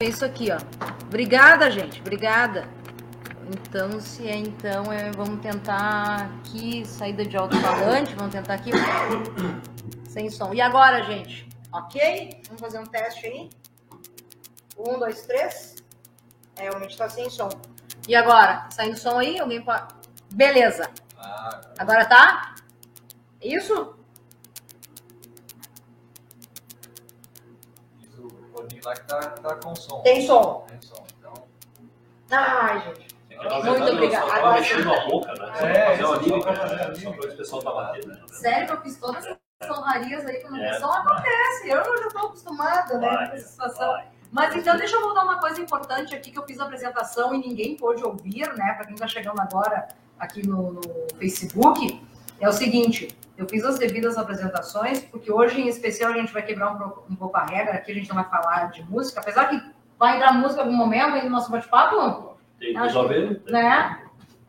isso aqui, ó. Obrigada, gente. Obrigada. Então, se é então, é, vamos tentar aqui, saída de alto-falante, vamos tentar aqui sem som. E agora, gente? Ok? Vamos fazer um teste aí. Um, dois, três. É, realmente tá sem som. E agora? Saindo som aí? Alguém pode. Beleza. Agora tá? Isso? Que tá, tá com som. Tem som. Tem som. Então, Ai, gente. Muito verdade, obrigada. Tava Agora- mexendo a boca, né? Só É, fazer uma lírica, né? Só lírica. pra o pessoal tá batendo. né? Sério que eu fiz todas essas honrarias aí quando É. o pessoal acontece. Eu já tô acostumada, né, Vai, com essa situação. vai. Mas então deixa eu voltar uma coisa importante aqui que eu fiz a apresentação e ninguém pôde ouvir, né? Para quem está chegando agora aqui no, no Facebook, é o seguinte: eu fiz as devidas apresentações, porque hoje em especial a gente vai quebrar um, pouco- um pouco a regra, aqui a gente não vai falar de música, apesar que vai entrar música em algum momento aí no nosso bate-papo, Tem que resolver. né?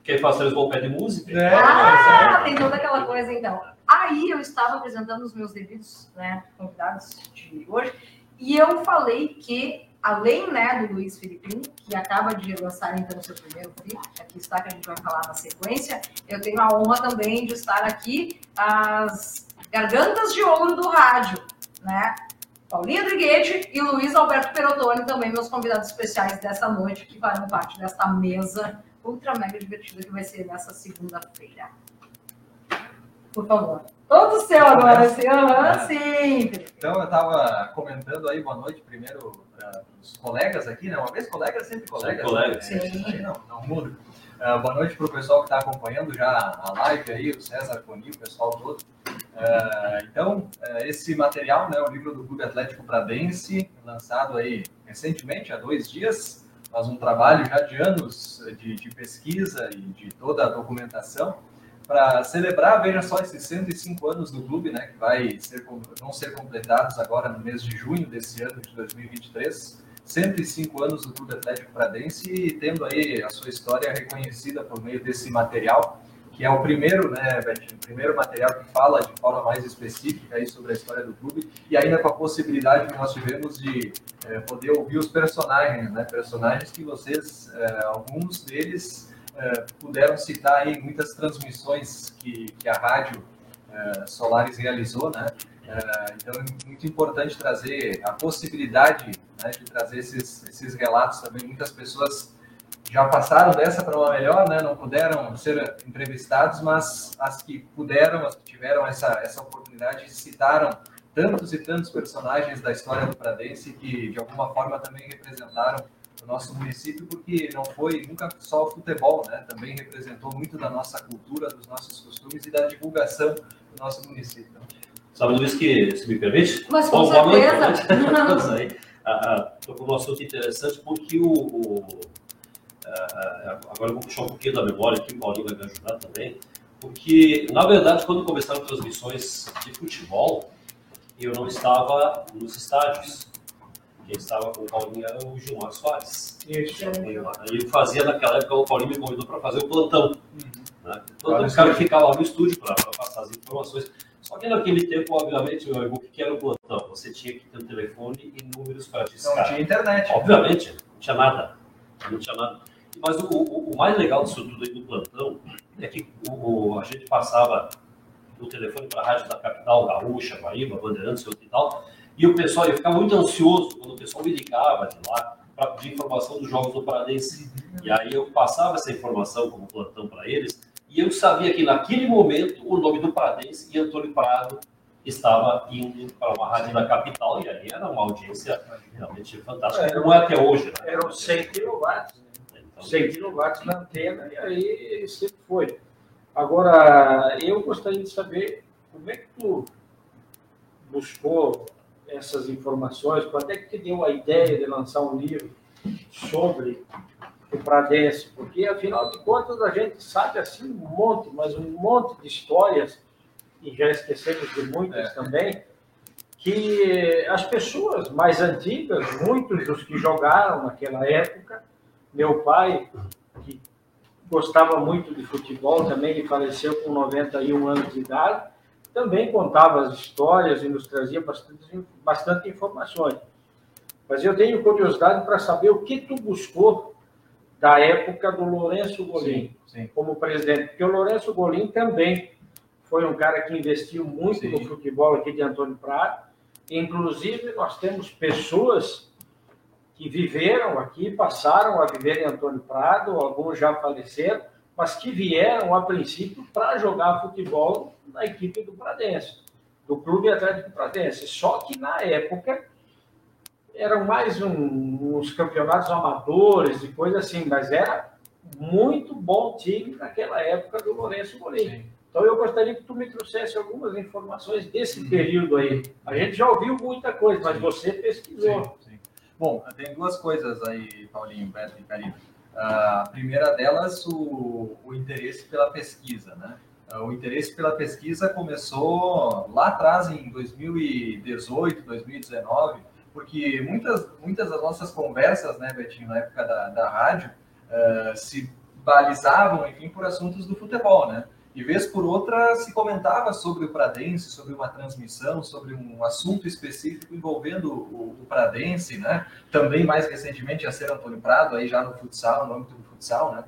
Quem faz três bom pé de música? É, Ah, tem toda aquela coisa então. Aí eu estava apresentando os meus devidos né, convidados de hoje e eu falei que, além né, do Luiz Filipinho, que acaba de lançar então seu primeiro clipe, aqui está que a gente vai falar na sequência, eu tenho a honra também de estar aqui as gargantas de ouro do rádio, né? Paulinho Driguete e Luiz Alberto Perotoni, também meus convidados especiais dessa noite, que farão parte desta mesa ultra mega divertida que vai ser nessa segunda-feira. Por favor. Todo seu agora, sim. Aham, sim. Então eu estava comentando aí, boa noite primeiro para os colegas aqui, né? Uma vez colegas, sempre colegas. Sempre colegas. né? Sim. Não, não muda. Ah, boa noite para o pessoal que está acompanhando já a live aí, o César Coni, o pessoal todo. Ah, então, ah, esse material, né, o livro do Clube Atlético Pradense, lançado aí recentemente, há dois dias, faz um trabalho já de anos de, de pesquisa e de toda a documentação para celebrar, veja só, esses 105 anos do clube, né, que vai ser, vão ser completados agora no mês de junho desse ano de 2023. 105 anos do Clube Atlético Pradense e tendo aí a sua história reconhecida por meio desse material, que é o primeiro, né, Betinho, o primeiro material que fala de forma mais específica aí sobre a história do clube e ainda com a possibilidade que nós tivemos de eh, poder ouvir os personagens, né, personagens que vocês, eh, alguns deles eh, puderam citar aí muitas transmissões que, que a rádio eh, Solares realizou, né? Eh, então é muito importante trazer a possibilidade né, de trazer esses, esses relatos também. Muitas pessoas já passaram dessa para uma melhor, né? Não puderam ser entrevistados, mas as que puderam, as que tiveram essa, essa oportunidade, citaram tantos e tantos personagens da história do Pradense que de alguma forma também representaram nosso município, porque não foi nunca só o futebol, né? Também representou muito da nossa cultura, dos nossos costumes e da divulgação do nosso município. Sabe, Luiz, que, se me permite? Mas com Bom, certeza. boa noite. Aí. Ah, ah, Tocou num assunto interessante porque o. o- ah, agora eu vou puxar um pouquinho da memória aqui, o Paulinho vai me ajudar também. Porque, na verdade, quando começaram transmissões de futebol, eu não estava nos estádios. Quem estava com o Paulinho era o Gilmar Soares. Isso. Aí eu fazia naquela época, o Paulinho me convidou para fazer o plantão. Né? Todo Olha o cara ficava lá no estúdio para passar as informações. Só que naquele tempo, obviamente, o que era o plantão? Você tinha que ter um telefone e números para Não discar. tinha internet. Obviamente, não tinha nada. Não tinha nada. Mas o, o- o mais legal disso tudo aí do plantão é que o, o- a gente passava o telefone para a rádio da capital, Gaúcha, Guaíba, Bandeirantes e tal, e o pessoal, eu ficava muito ansioso quando o pessoal me ligava de lá para pedir informação dos jogos do Paradense. E aí eu passava essa informação como plantão para eles, e eu sabia que naquele momento o nome do Paradense e Antônio Prado estava indo para uma rádio da capital, e aí era uma audiência realmente fantástica, É, como é até hoje. Né? Eram 100 quilowatts, né? Então, 100 quilowatts na antena, e aí sempre foi. Agora, eu gostaria de saber como é que tu buscou essas informações, quando é que te deu a ideia de lançar um livro sobre o Pradense? Porque, afinal de contas, a gente sabe assim um monte, mas um monte de histórias, e já esquecemos de muitas É. também, que as pessoas mais antigas, muitos dos que jogaram naquela época, meu pai, que gostava muito de futebol também, ele faleceu com 91 anos de idade, também contava as histórias e nos trazia bastante, bastante informações. Mas eu tenho curiosidade para saber o que tu buscou da época do Lourenço Golim sim, sim. como presidente, porque o Lourenço Golim também foi um cara que investiu muito sim. no futebol aqui de Antônio Prado. Inclusive, nós temos pessoas que viveram aqui, passaram a viver em Antônio Prado, alguns já faleceram, mas que vieram a princípio para jogar futebol na equipe do Pradense, do Clube Atlético Pradense. Só que na época eram mais um, uns campeonatos amadores e coisa assim, mas era muito bom time naquela época do Lourenço Moreira. Então eu gostaria que tu me trouxesse algumas informações desse uhum. período aí. A gente já ouviu muita coisa, mas você pesquisou. Sim, sim. Bom, tem duas coisas aí, Paulinho, Beto e Karina. A primeira delas, o, o interesse pela pesquisa, né? O interesse pela pesquisa começou lá atrás, em 2018, 2019, porque muitas, muitas das nossas conversas, né, Betinho, na época da, da rádio, uh, se balizavam, enfim, por assuntos do futebol, né? E vez por outra se comentava sobre o Pradense, sobre uma transmissão, sobre um assunto específico envolvendo o, o Pradense, né? Também mais recentemente a ser Antônio Prado, aí já no futsal, no âmbito do futsal, né?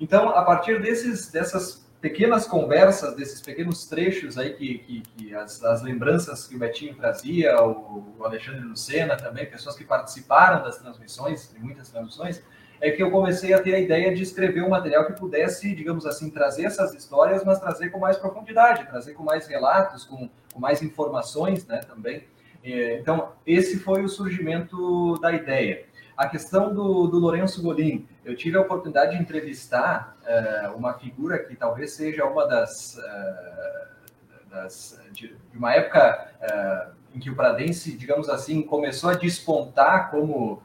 Então, a partir desses, dessas pequenas conversas, desses pequenos trechos aí que, que, que as, as, lembranças que o Betinho trazia, o, o Alexandre Lucena também, pessoas que participaram das transmissões, de muitas transmissões, é que eu comecei a ter a ideia de escrever um material que pudesse, digamos assim, trazer essas histórias, mas trazer com mais profundidade, trazer com mais relatos, com, com mais informações, né, também. É, então, esse foi o surgimento da ideia. A questão do, do Lourenço Golim, eu tive a oportunidade de entrevistar uh, uma figura que talvez seja uma das, uh, das de, de, uma época uh, em que o Pradense, digamos assim, começou a despontar como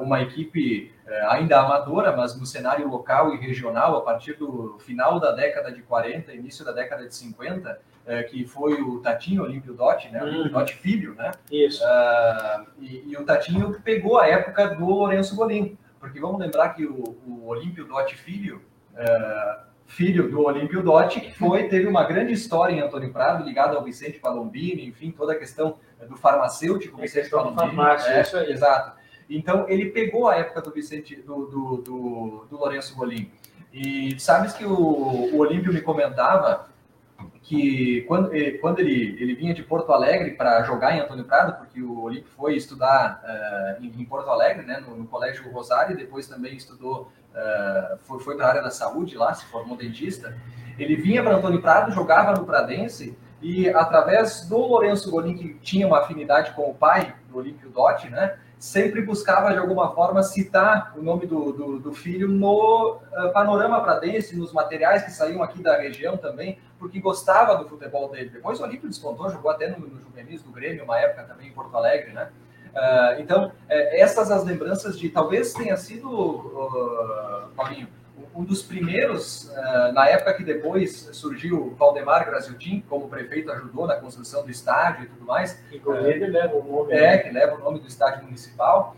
uma equipe ainda amadora, mas no cenário local e regional, a partir do final da década de 40, início da década de 50, é, que foi o Tatinho Olímpio Dotti, né? Olímpio uhum. Dotti filho, né? Isso. Uh, e, e, o Tatinho pegou a época do Lourenço Golim, porque vamos lembrar que o, o Olímpio Dotti filho, uh, filho do Olímpio Dotti, que foi, teve uma grande história em Antônio Prado, ligado ao Vicente Palombini, enfim, toda a questão do farmacêutico é Vicente Palombini. Farmácia, é, isso aí. Exato. Então, ele pegou a época do Vicente, do, do, do, do Lourenço Golim. E sabes que o, o Olímpio me comentava que quando, eh, quando ele, ele vinha de Porto Alegre para jogar em Antônio Prado, porque o Olímpio foi estudar uh, em, em, Porto Alegre, né, no, no, Colégio Rosário, e depois também estudou, uh, foi, foi para a área da saúde lá, se formou dentista. Ele vinha para Antônio Prado, jogava no Pradense, e através do Lourenço Golim, que tinha uma afinidade com o pai do Olímpio Dotti, né, sempre buscava de alguma forma citar o nome do, do, do filho no uh, panorama pradense, nos materiais que saíam aqui da região também, porque gostava do futebol dele. Depois o Olímpio despontou, jogou até no, no Juvenis do Grêmio, uma época também em Porto Alegre, né? Uh, então, é, essas as lembranças de talvez tenha sido, uh, Paulinho, um dos primeiros, uh, na época que depois surgiu o Valdemar Graziotin, como prefeito ajudou na construção do estádio e tudo mais. Inclusive uh, leva o nome. É, que leva o nome do estádio municipal.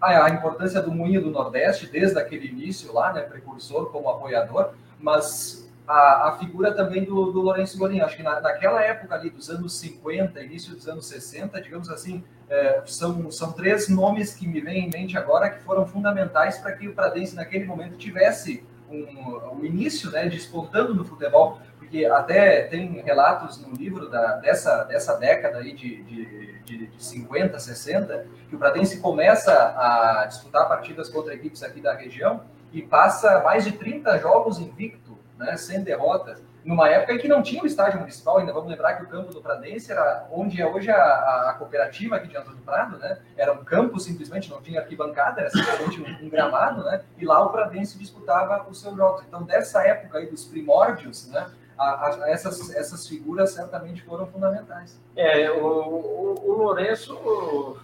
A, a, importância do Moinho do Nordeste, desde aquele início lá, né, precursor como apoiador, mas a, a figura também do, do Lourenço Golim. Acho que na, naquela época ali dos anos 50, início dos anos 60, digamos assim, é, são, são três nomes que me vêm em mente agora que foram fundamentais para que o Pradense naquele momento tivesse um, um início né, despontando no futebol, porque até tem relatos no livro da, dessa, dessa década aí de, de, de, de 50, 60, que o Pradense começa a disputar partidas contra equipes aqui da região e passa mais de 30 jogos invicto né, sem derrotas, numa época em que não tinha o estádio municipal, ainda vamos lembrar que o campo do Pradense era onde é hoje a, a cooperativa aqui de Antônio Prado, né? Era um campo simplesmente, não tinha arquibancada, era simplesmente um, um, gramado, né? E lá o Pradense disputava os seus jogos. Então, dessa época aí dos primórdios, né? A, a, essas, essas figuras certamente foram fundamentais. É, o, o, o Lourenço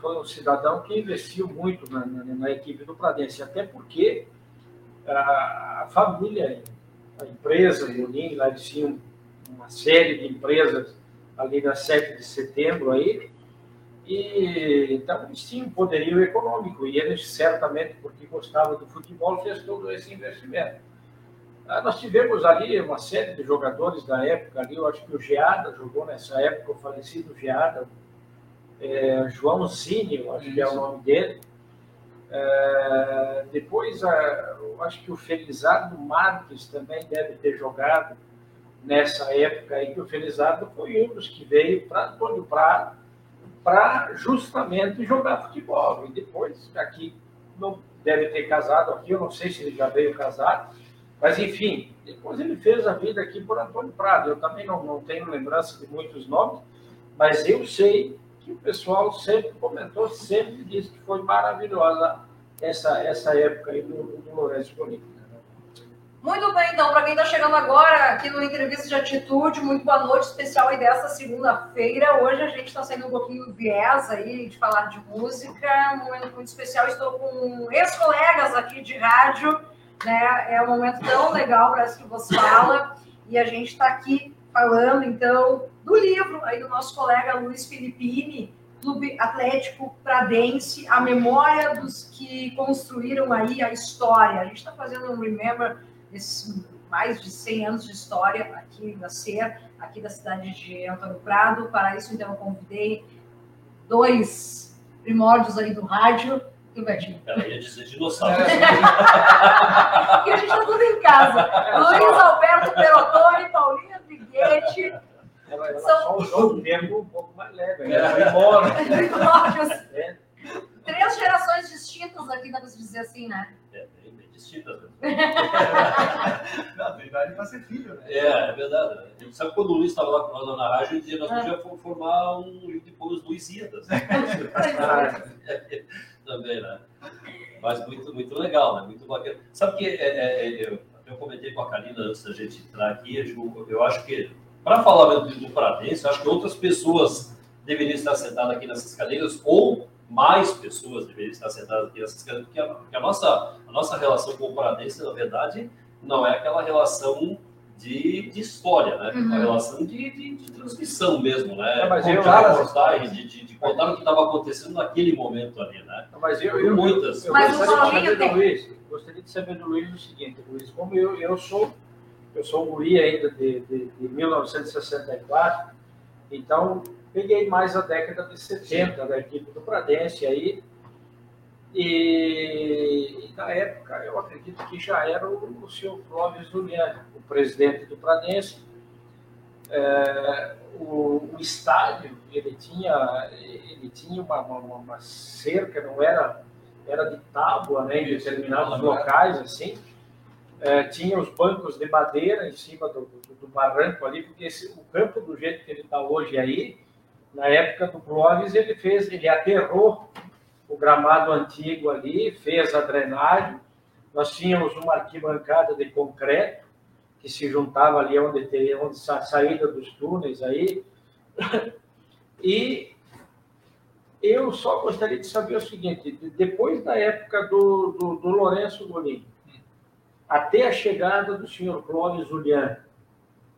foi um cidadão que investiu muito na, na, na equipe do Pradense, até porque a, a família a empresa Bonin, lá eles tinham uma série de empresas ali na 7 de setembro aí, e então eles tinham poderio econômico, e eles certamente, porque gostavam do futebol, fez todo esse investimento. Ah, nós tivemos ali uma série de jogadores da época ali, eu acho que o Geada jogou nessa época, o falecido Geada, é, João Zinho, acho que é o nome dele. É, depois, é, eu acho que o Felizardo Marques também deve ter jogado nessa época aí, que o Felizardo foi um dos que veio para Antônio Prado para justamente jogar futebol. E depois, aqui, não deve ter casado aqui, eu não sei se ele já veio casado, mas enfim, depois ele fez a vida aqui por Antônio Prado. Eu também não, não tenho lembrança de muitos nomes, mas eu sei que o pessoal sempre comentou, sempre disse que foi maravilhosa essa, essa época aí do, do Lourenço Bonito. Muito bem, então, para quem está chegando agora aqui no Entrevista de Atitude, muito boa noite, especial aí dessa segunda-feira. Hoje a gente está saindo um pouquinho viés aí de falar de música, um momento muito especial. Estou com ex-colegas aqui de rádio, né? É um momento tão legal, parece que você fala, e a gente está aqui falando, então, do livro aí do nosso colega Luiz Filippini, Clube Atlético Pradense, a memória dos que construíram aí a história. A gente está fazendo um Remember desses mais de 100 anos de história aqui da SER, aqui da cidade de Antônio Prado. Para isso, então, eu convidei dois primórdios aí do rádio. E o Betinho? Ela ia dizer dinossauro. É. e a gente está tudo em casa. Luiz Alberto Perotoni, Paulinha Briguete. Ela, ela São... só o termo um pouco mais leve. Ela foi embora. Primórdios. É. Três gerações distintas aqui, dá para se dizer assim, né? É, bem, bem distintas. Né? Não, tem idade para ser filho, né? É, é verdade. Né? Sabe quando o Luiz estava lá com nós na rádio, ele dizia nós ah. podíamos formar um depois Luizidas. Também, né? Mas muito, muito legal, né? Muito bacana. Sabe que é, é, é, eu, eu comentei com a Karina antes da gente entrar aqui, eu, acho que, para falar do Pradense, eu acho que outras pessoas deveriam estar sentadas aqui nessas cadeiras, ou mais pessoas deveriam estar sentadas aqui nessas cadeiras, porque a, porque a nossa, a nossa relação com o Pradense, na verdade, não é aquela relação de, de história, né? Uhum. Uma relação de, de, de, transmissão mesmo, né? É, mas contar, eu, contar, de, de, de contar o que estava acontecendo naquele momento ali, né? Mas eu, eu muitas. Eu, eu mas gostaria, de saber do Luiz, gostaria de saber do Luiz o seguinte, Luiz, como eu, eu sou eu sou um guri ainda de, de, de 1964, então peguei mais a década de 70 da equipe do Pradense aí, e, e, na época eu acredito que já era o, o senhor Clóvis Juliano, o presidente do Pradense. É, o, o, estádio ele tinha ele tinha uma, uma, uma, cerca não era era de tábua né em determinados locais assim é, tinha os bancos de madeira em cima do, do, do barranco ali porque esse, o campo do jeito que ele está hoje aí na época do Clóvis ele fez ele aterrou o gramado antigo ali, fez a drenagem. Nós tínhamos uma arquibancada de concreto que se juntava ali onde tem onde a saída dos túneis aí. E eu só gostaria de saber o seguinte: depois da época do, do, do Lourenço Golim, até a chegada do senhor Clóvis Juliano,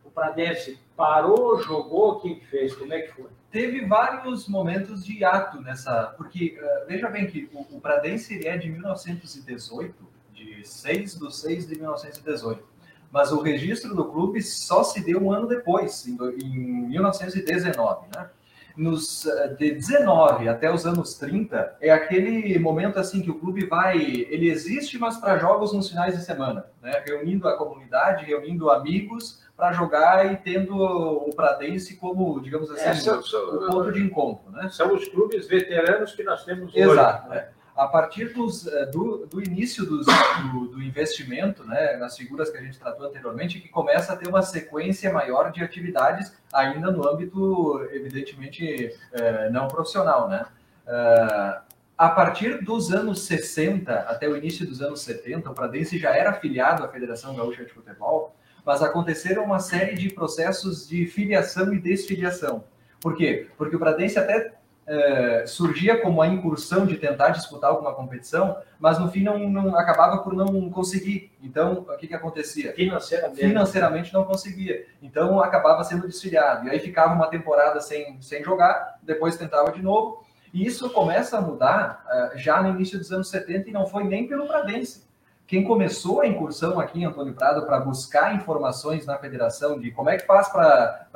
o Pradense parou, jogou, o que fez? Como é que foi? Teve vários momentos de ato nessa. Porque, uh, veja bem que o, o Pradense ele é de 1918, de 6 de 6 de 1918. Mas o registro do clube só se deu um ano depois, em, em 1919, né? Nos, eh, de 19 até os anos 30 é aquele momento assim que o clube vai, ele existe, mas para jogos nos finais de semana, né? reunindo a comunidade, reunindo amigos para jogar e tendo o Pradense como, digamos assim, é, são, o ponto de encontro. Né? São os clubes veteranos que nós temos hoje. Exato. Né? A partir dos, eh, do, do início dos, do, do, investimento, né, nas figuras que a gente tratou anteriormente, que começa a ter uma sequência maior de atividades, ainda no âmbito, evidentemente, eh, não profissional. Né? Eh, a partir dos anos 60 até o início dos anos 70, o Pradense já era afiliado à Federação Gaúcha de Futebol, mas aconteceram uma série de processos de filiação e desfiliação. Por quê? Porque o Pradense até é, surgia como a incursão de tentar disputar alguma competição, mas no fim não, não acabava por não conseguir. Então, o que, que acontecia? Financeiramente. Financeiramente não conseguia. Então, acabava sendo desfiliado. E aí ficava uma temporada sem, sem jogar, depois tentava de novo. E isso começa a mudar uh, já no início dos anos 70 e não foi nem pelo Pradense quem começou a incursão aqui em Antônio Prado para buscar informações na federação de como é que faz para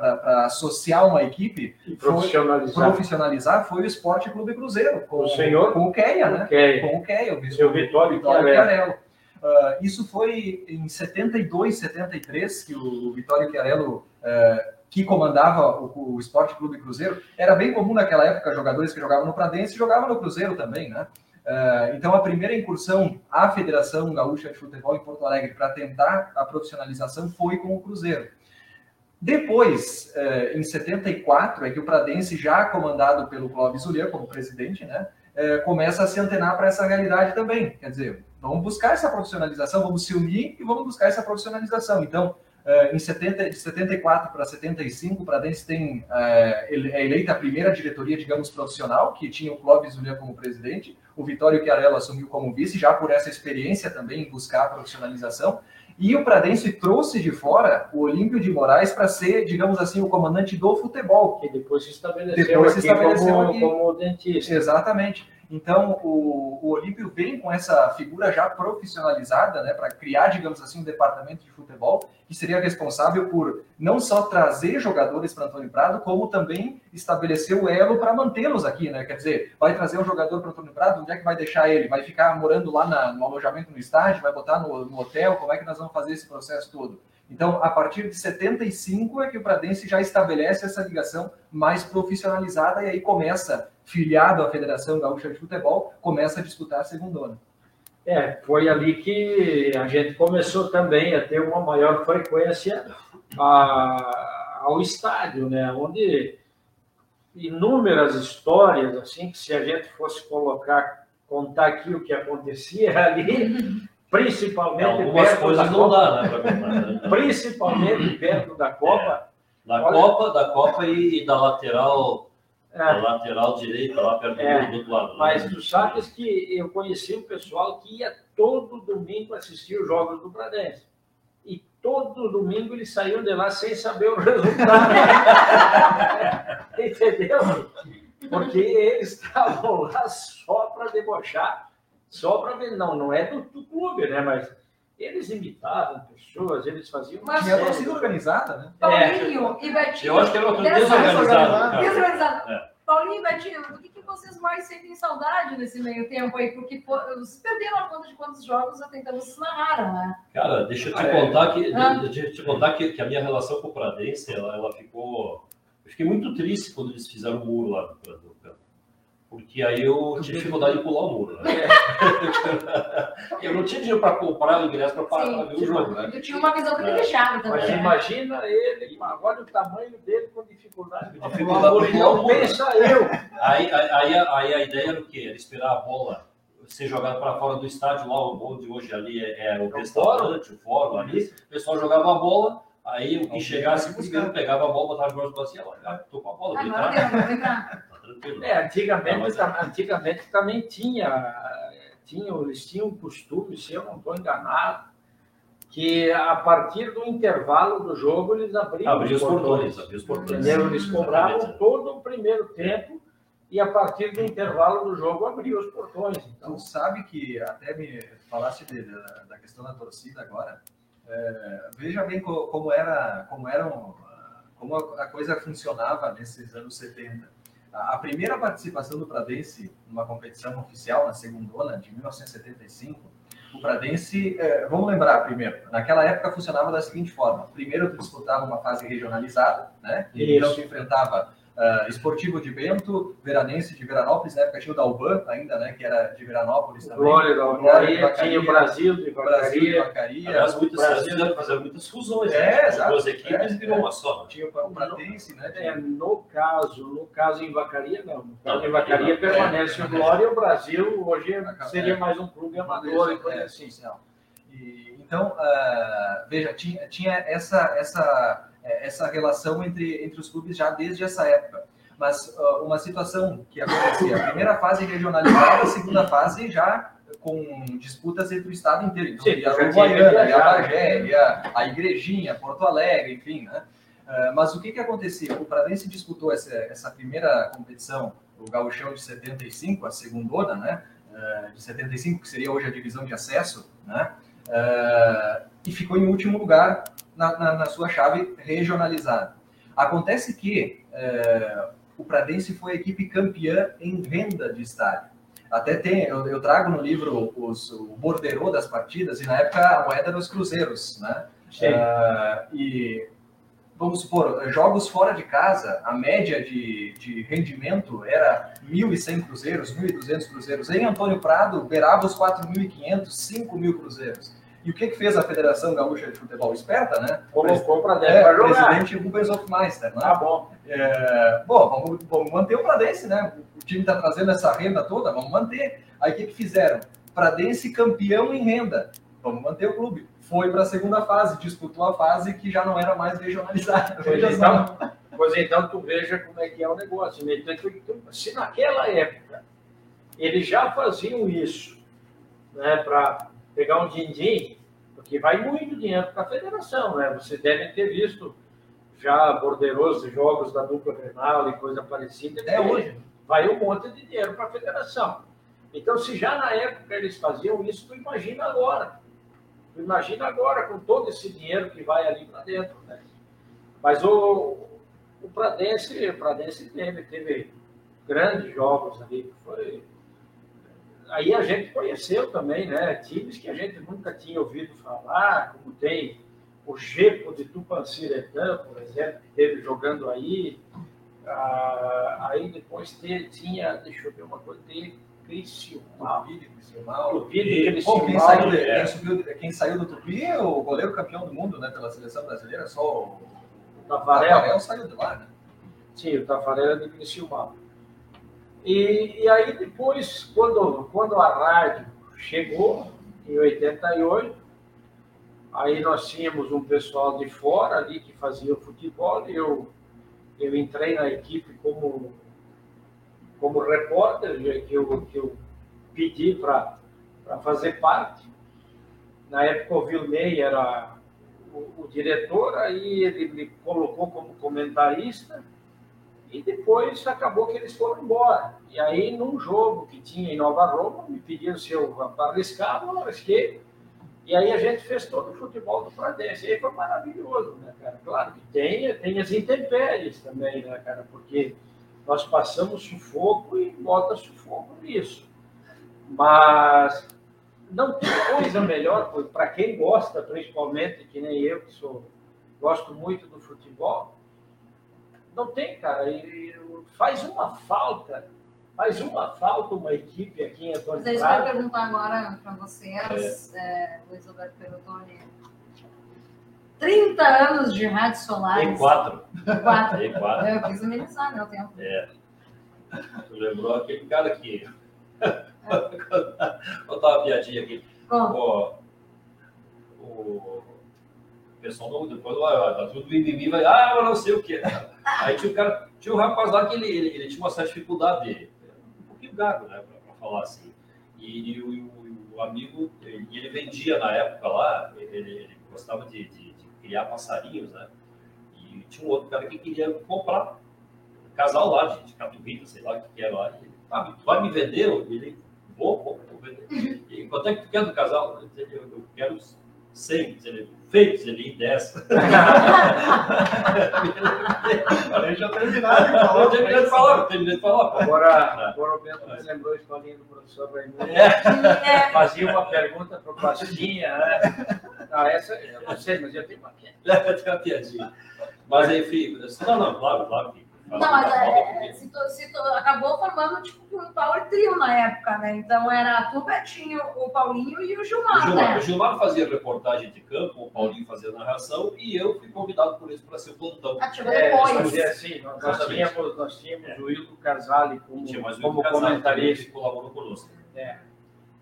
associar uma equipe e profissionalizar. Foi, profissionalizar foi o Esporte Clube Cruzeiro, com o senhor, com o Keia, né? Keia. Com o Keia, o Vitório, Vitório Chiarello. Uh, isso foi em 72, 73, que o Vitório Chiarello, uh, que comandava o, o Esporte Clube Cruzeiro, era bem comum naquela época jogadores que jogavam no Pradense jogavam no Cruzeiro também, né? Uh, então, a primeira incursão à Federação Gaúcha de Futebol em Porto Alegre para tentar a profissionalização foi com o Cruzeiro. Depois, uh, em 74, é que o Pradense, já comandado pelo Clóvis Zulian como presidente, né, uh, começa a se antenar para essa realidade também. Quer dizer, vamos buscar essa profissionalização, vamos se unir e vamos buscar essa profissionalização. Então, em 70, de 74 para 75, o Pradense tem, é eleita a primeira diretoria, digamos, profissional, que tinha o Clóvis Julian como presidente, o Vitório Chiarello assumiu como vice, já por essa experiência também em buscar a profissionalização, e o Pradense trouxe de fora o Olímpio de Moraes para ser, digamos assim, o comandante do futebol. Que depois se estabeleceu, depois se estabeleceu como, aqui. como dentista. Exatamente. Então, o, o Olímpio vem com essa figura já profissionalizada, né, para criar, digamos assim, um departamento de futebol que seria responsável por não só trazer jogadores para Antônio Prado, como também estabelecer o elo para mantê-los aqui, né? Quer dizer, vai trazer um jogador para Antônio Prado, onde é que vai deixar ele? Vai ficar morando lá na, no alojamento no estádio? Vai botar no, no hotel? Como é que nós vamos fazer esse processo todo? Então, a partir de 75 é que o Pradense já estabelece essa ligação mais profissionalizada e aí começa, filiado à Federação Gaúcha de Futebol, começa a disputar a segunda. É, foi ali que a gente começou também a ter uma maior frequência a, ao estádio, né? Onde inúmeras histórias, assim, que se a gente fosse colocar, contar aqui o que acontecia ali, Principalmente Algumas coisas não Copa, dá, né, né? Principalmente perto da Copa. É. Da Olha, Copa, da Copa e, e da lateral, é, lateral direita, lá perto é, do outro lado. Né? Mas tu sabes que eu conheci um pessoal que ia todo domingo assistir os jogos do Pradense. E todo domingo eles saíam de lá sem saber o resultado. Entendeu? Porque eles estavam lá só para debochar só para ver, não, não é do, do, clube, né? Mas eles imitavam pessoas, eles faziam. Mas tinha torcida organizada, né? Paulinho é. e Betinho. Eu acho que era uma desorganizada. Desorganizada. É. Paulinho e Betinho, do que, que vocês mais sentem saudade nesse meio tempo aí? Porque pô, vocês perderam a conta de quantos jogos até então vocês narraram, né? Cara, deixa eu te ah, é. contar, que, ah. deixa eu te contar que, que, a minha relação com o Pradense, ela, ela ficou. Eu fiquei muito triste quando eles fizeram o muro lá do, do porque aí eu tive dificuldade de pular o muro. Né? eu não tinha dinheiro para comprar o ingresso para parar ver o jogo. Né? Eu tinha uma visão privilegiada é. também. Mas né? imagina ele, olha o tamanho dele com dificuldade para pular o muro. Pensa eu. Aí, aí, aí, a ideia era o quê? Era esperar a bola ser jogada para fora do estádio, lá onde hoje ali é, é o restaurante, o fórum ali. O pessoal jogava a bola, aí o que chegasse primeiro pegava a bola, botava os braços assim, olha, tô com a bola. Agora deu, entrar. É, antigamente, antigamente também tinha, tinha, eles tinham um costume, se eu não estou enganado, que a partir do intervalo do jogo eles abriam Abria os portões. Abria os portões. Eles cobravam todo o primeiro tempo e a partir do intervalo do jogo abriam os portões. Então, tu sabe que até me falaste de, da, da questão da torcida agora. É, veja bem como era, como eram, como a coisa funcionava nesses anos 70 a primeira participação do Pradense numa competição oficial, na segunda de 1975, o Pradense, é, vamos lembrar primeiro, naquela época funcionava da seguinte forma: primeiro tu disputava uma fase regionalizada, né? Então tu enfrentava uh, Esportivo de Bento, Veranense de Veranópolis, na época tinha o Dalban ainda, né, que era de Veranópolis também. Glória da Glória, tinha o Brasil de Brasil de Vacaria. Aliás, muitas Brasil, fazer muitas fusões, é, né? exato, duas equipes é, virou uma só. Tinha o Pratense, né? É, no caso, no caso em Vacaria, não. No caso não, em Vacaria não, permanece o Glória e o Brasil hoje seria mais um clube amador e coisa assim. E, então, uh, veja, tinha, tinha essa, essa é, essa relação entre, entre os clubes já desde essa época. Mas uh, uma situação que acontecia, a primeira fase regionalizada, a segunda fase já com disputas entre o estado inteiro. Então, Sim, ia a Uruguaiana, ia a Bagé, ia a Igrejinha, Porto Alegre, enfim, né? Uh, mas o que que acontecia? O Pradense disputou essa, essa primeira competição, o Gauchão de 75, a segundona, né? Uh, de 75, que seria hoje a divisão de acesso, né? Uh, e ficou em último lugar na, na, na sua chave regionalizada. Acontece que uh, o Pradense foi a equipe campeã em venda de estádio. Até tem, eu, eu trago no livro os, o borderô das partidas, e na época a moeda era os cruzeiros, né? Uh, e vamos supor, jogos fora de casa, a média de, de rendimento era 1.100 cruzeiros, 1.200 cruzeiros. Em Antônio Prado, beirava os 4.500, 5.000 cruzeiros. E o que, que fez a Federação Gaúcha de Futebol? Esperta, né? Colocou para dentro é, para jogar. Presidente Rubens Hofmeister, né? Tá bom. É, bom, vamos, vamos, manter o Pradense, né? O time está trazendo essa renda toda, vamos manter. Aí o que, que fizeram? Pradense campeão em renda. Vamos manter o clube foi para a segunda fase, disputou a fase que já não era mais regionalizada. Pois então, pois então, tu veja como é que é o negócio. Né? Então, se naquela época eles já faziam isso, né, para pegar um din-din, porque vai muito dinheiro para a federação, né? Você deve ter visto já borderosos jogos da dupla Grenal e coisa parecida. É hoje. Vai um monte de dinheiro para a federação. Então, se já na época eles faziam isso, tu imagina agora. Imagina agora com todo esse dinheiro que vai ali para dentro. Né? Mas o, o Pradense, o Pradense teve, teve grandes jogos ali. Foi... Aí a gente conheceu também, né? Times que a gente nunca tinha ouvido falar, como tem o Geco de Tupanciretã, por exemplo, que teve jogando aí. Ah, aí depois tinha, deixa eu ver uma coisa, tem Criciúma. Tupi, Criciúma. Tupi de Criciúma. Quem saiu, de, é. quem, subiu, quem saiu do Tupi é o goleiro campeão do mundo, né, pela seleção brasileira, só o, o Tafarel. Tafarel saiu de lá, né? Sim, o Tafarel é de Criciúma. E, e aí depois, quando, quando a rádio chegou, em 88, aí nós tínhamos um pessoal de fora ali que fazia o futebol, e eu, eu entrei na equipe como como repórter, que eu, que eu pedi para fazer parte. Na época, o Vilney era o, o, diretor, aí ele me colocou como comentarista, e depois acabou que eles foram embora. E aí, num jogo que tinha em Nova Roma, me pediram se eu arriscava, eu arrisquei. E aí a gente fez todo o futebol do Pradense. E aí foi maravilhoso, né, cara? Claro que tem, tem as intempéries também, né, cara? Porque nós passamos sufoco e bota sufoco nisso. Mas não tem coisa melhor para quem gosta, principalmente, que nem eu, que sou, gosto muito do futebol. Não tem, cara. E faz uma falta, faz uma falta uma equipe aqui em Antônio Mas eu vai perguntar agora para vocês, é. É, Luiz Alberto Perotoni, 30 anos de rádio solar. Tem quatro. Quatro. Tem quatro. Eu quis amenizar meu tempo. É. Tu lembrou aquele cara que. Vou contar uma piadinha aqui. O, o pessoal não, depois vai, tá tudo mimimi, vai, ah, eu não sei o que. Aí tinha um cara, tinha um rapaz lá que ele, ele, ele tinha uma certa dificuldade, um pouquinho gago, né, pra, pra falar assim. E, e o, o, amigo, ele, ele vendia na época lá, ele, ele gostava de, de criar passarinhos, né? E tinha um outro cara que queria comprar um casal lá de, de sei lá o que era lá. Ele, ah, tu vai me vender? Ele, vou, vou, vou vender. E quanto é que tu quer do casal? Eu, eu quero 100, ele, feitos, ele 10. Falei, já terminaram de falar. Terminei de falar, terminei de falar. Agora, agora o Bento me lembrou a historinha do professor Raimundo. É. Fazia uma pergunta para o Pastinha, né? Ah, essa eu não sei, mas eu tenho uma piadinha. tem uma piadinha. Mas enfim, não, não, claro, claro que. Não, mas é, se tu, se tu, acabou formando tipo um power trio na época, né? Então era tu, Betinho, o Paulinho e o Gilmar. O Gilmar, né? o Gilmar fazia reportagem de campo, o Paulinho fazia narração e eu fui convidado por eles para ser o plantão. Ah, depois. É, assim, nós, nós, tínhamos, nós tínhamos é. o Hildo Casale como, como comentarista. Que colaborou conosco. É.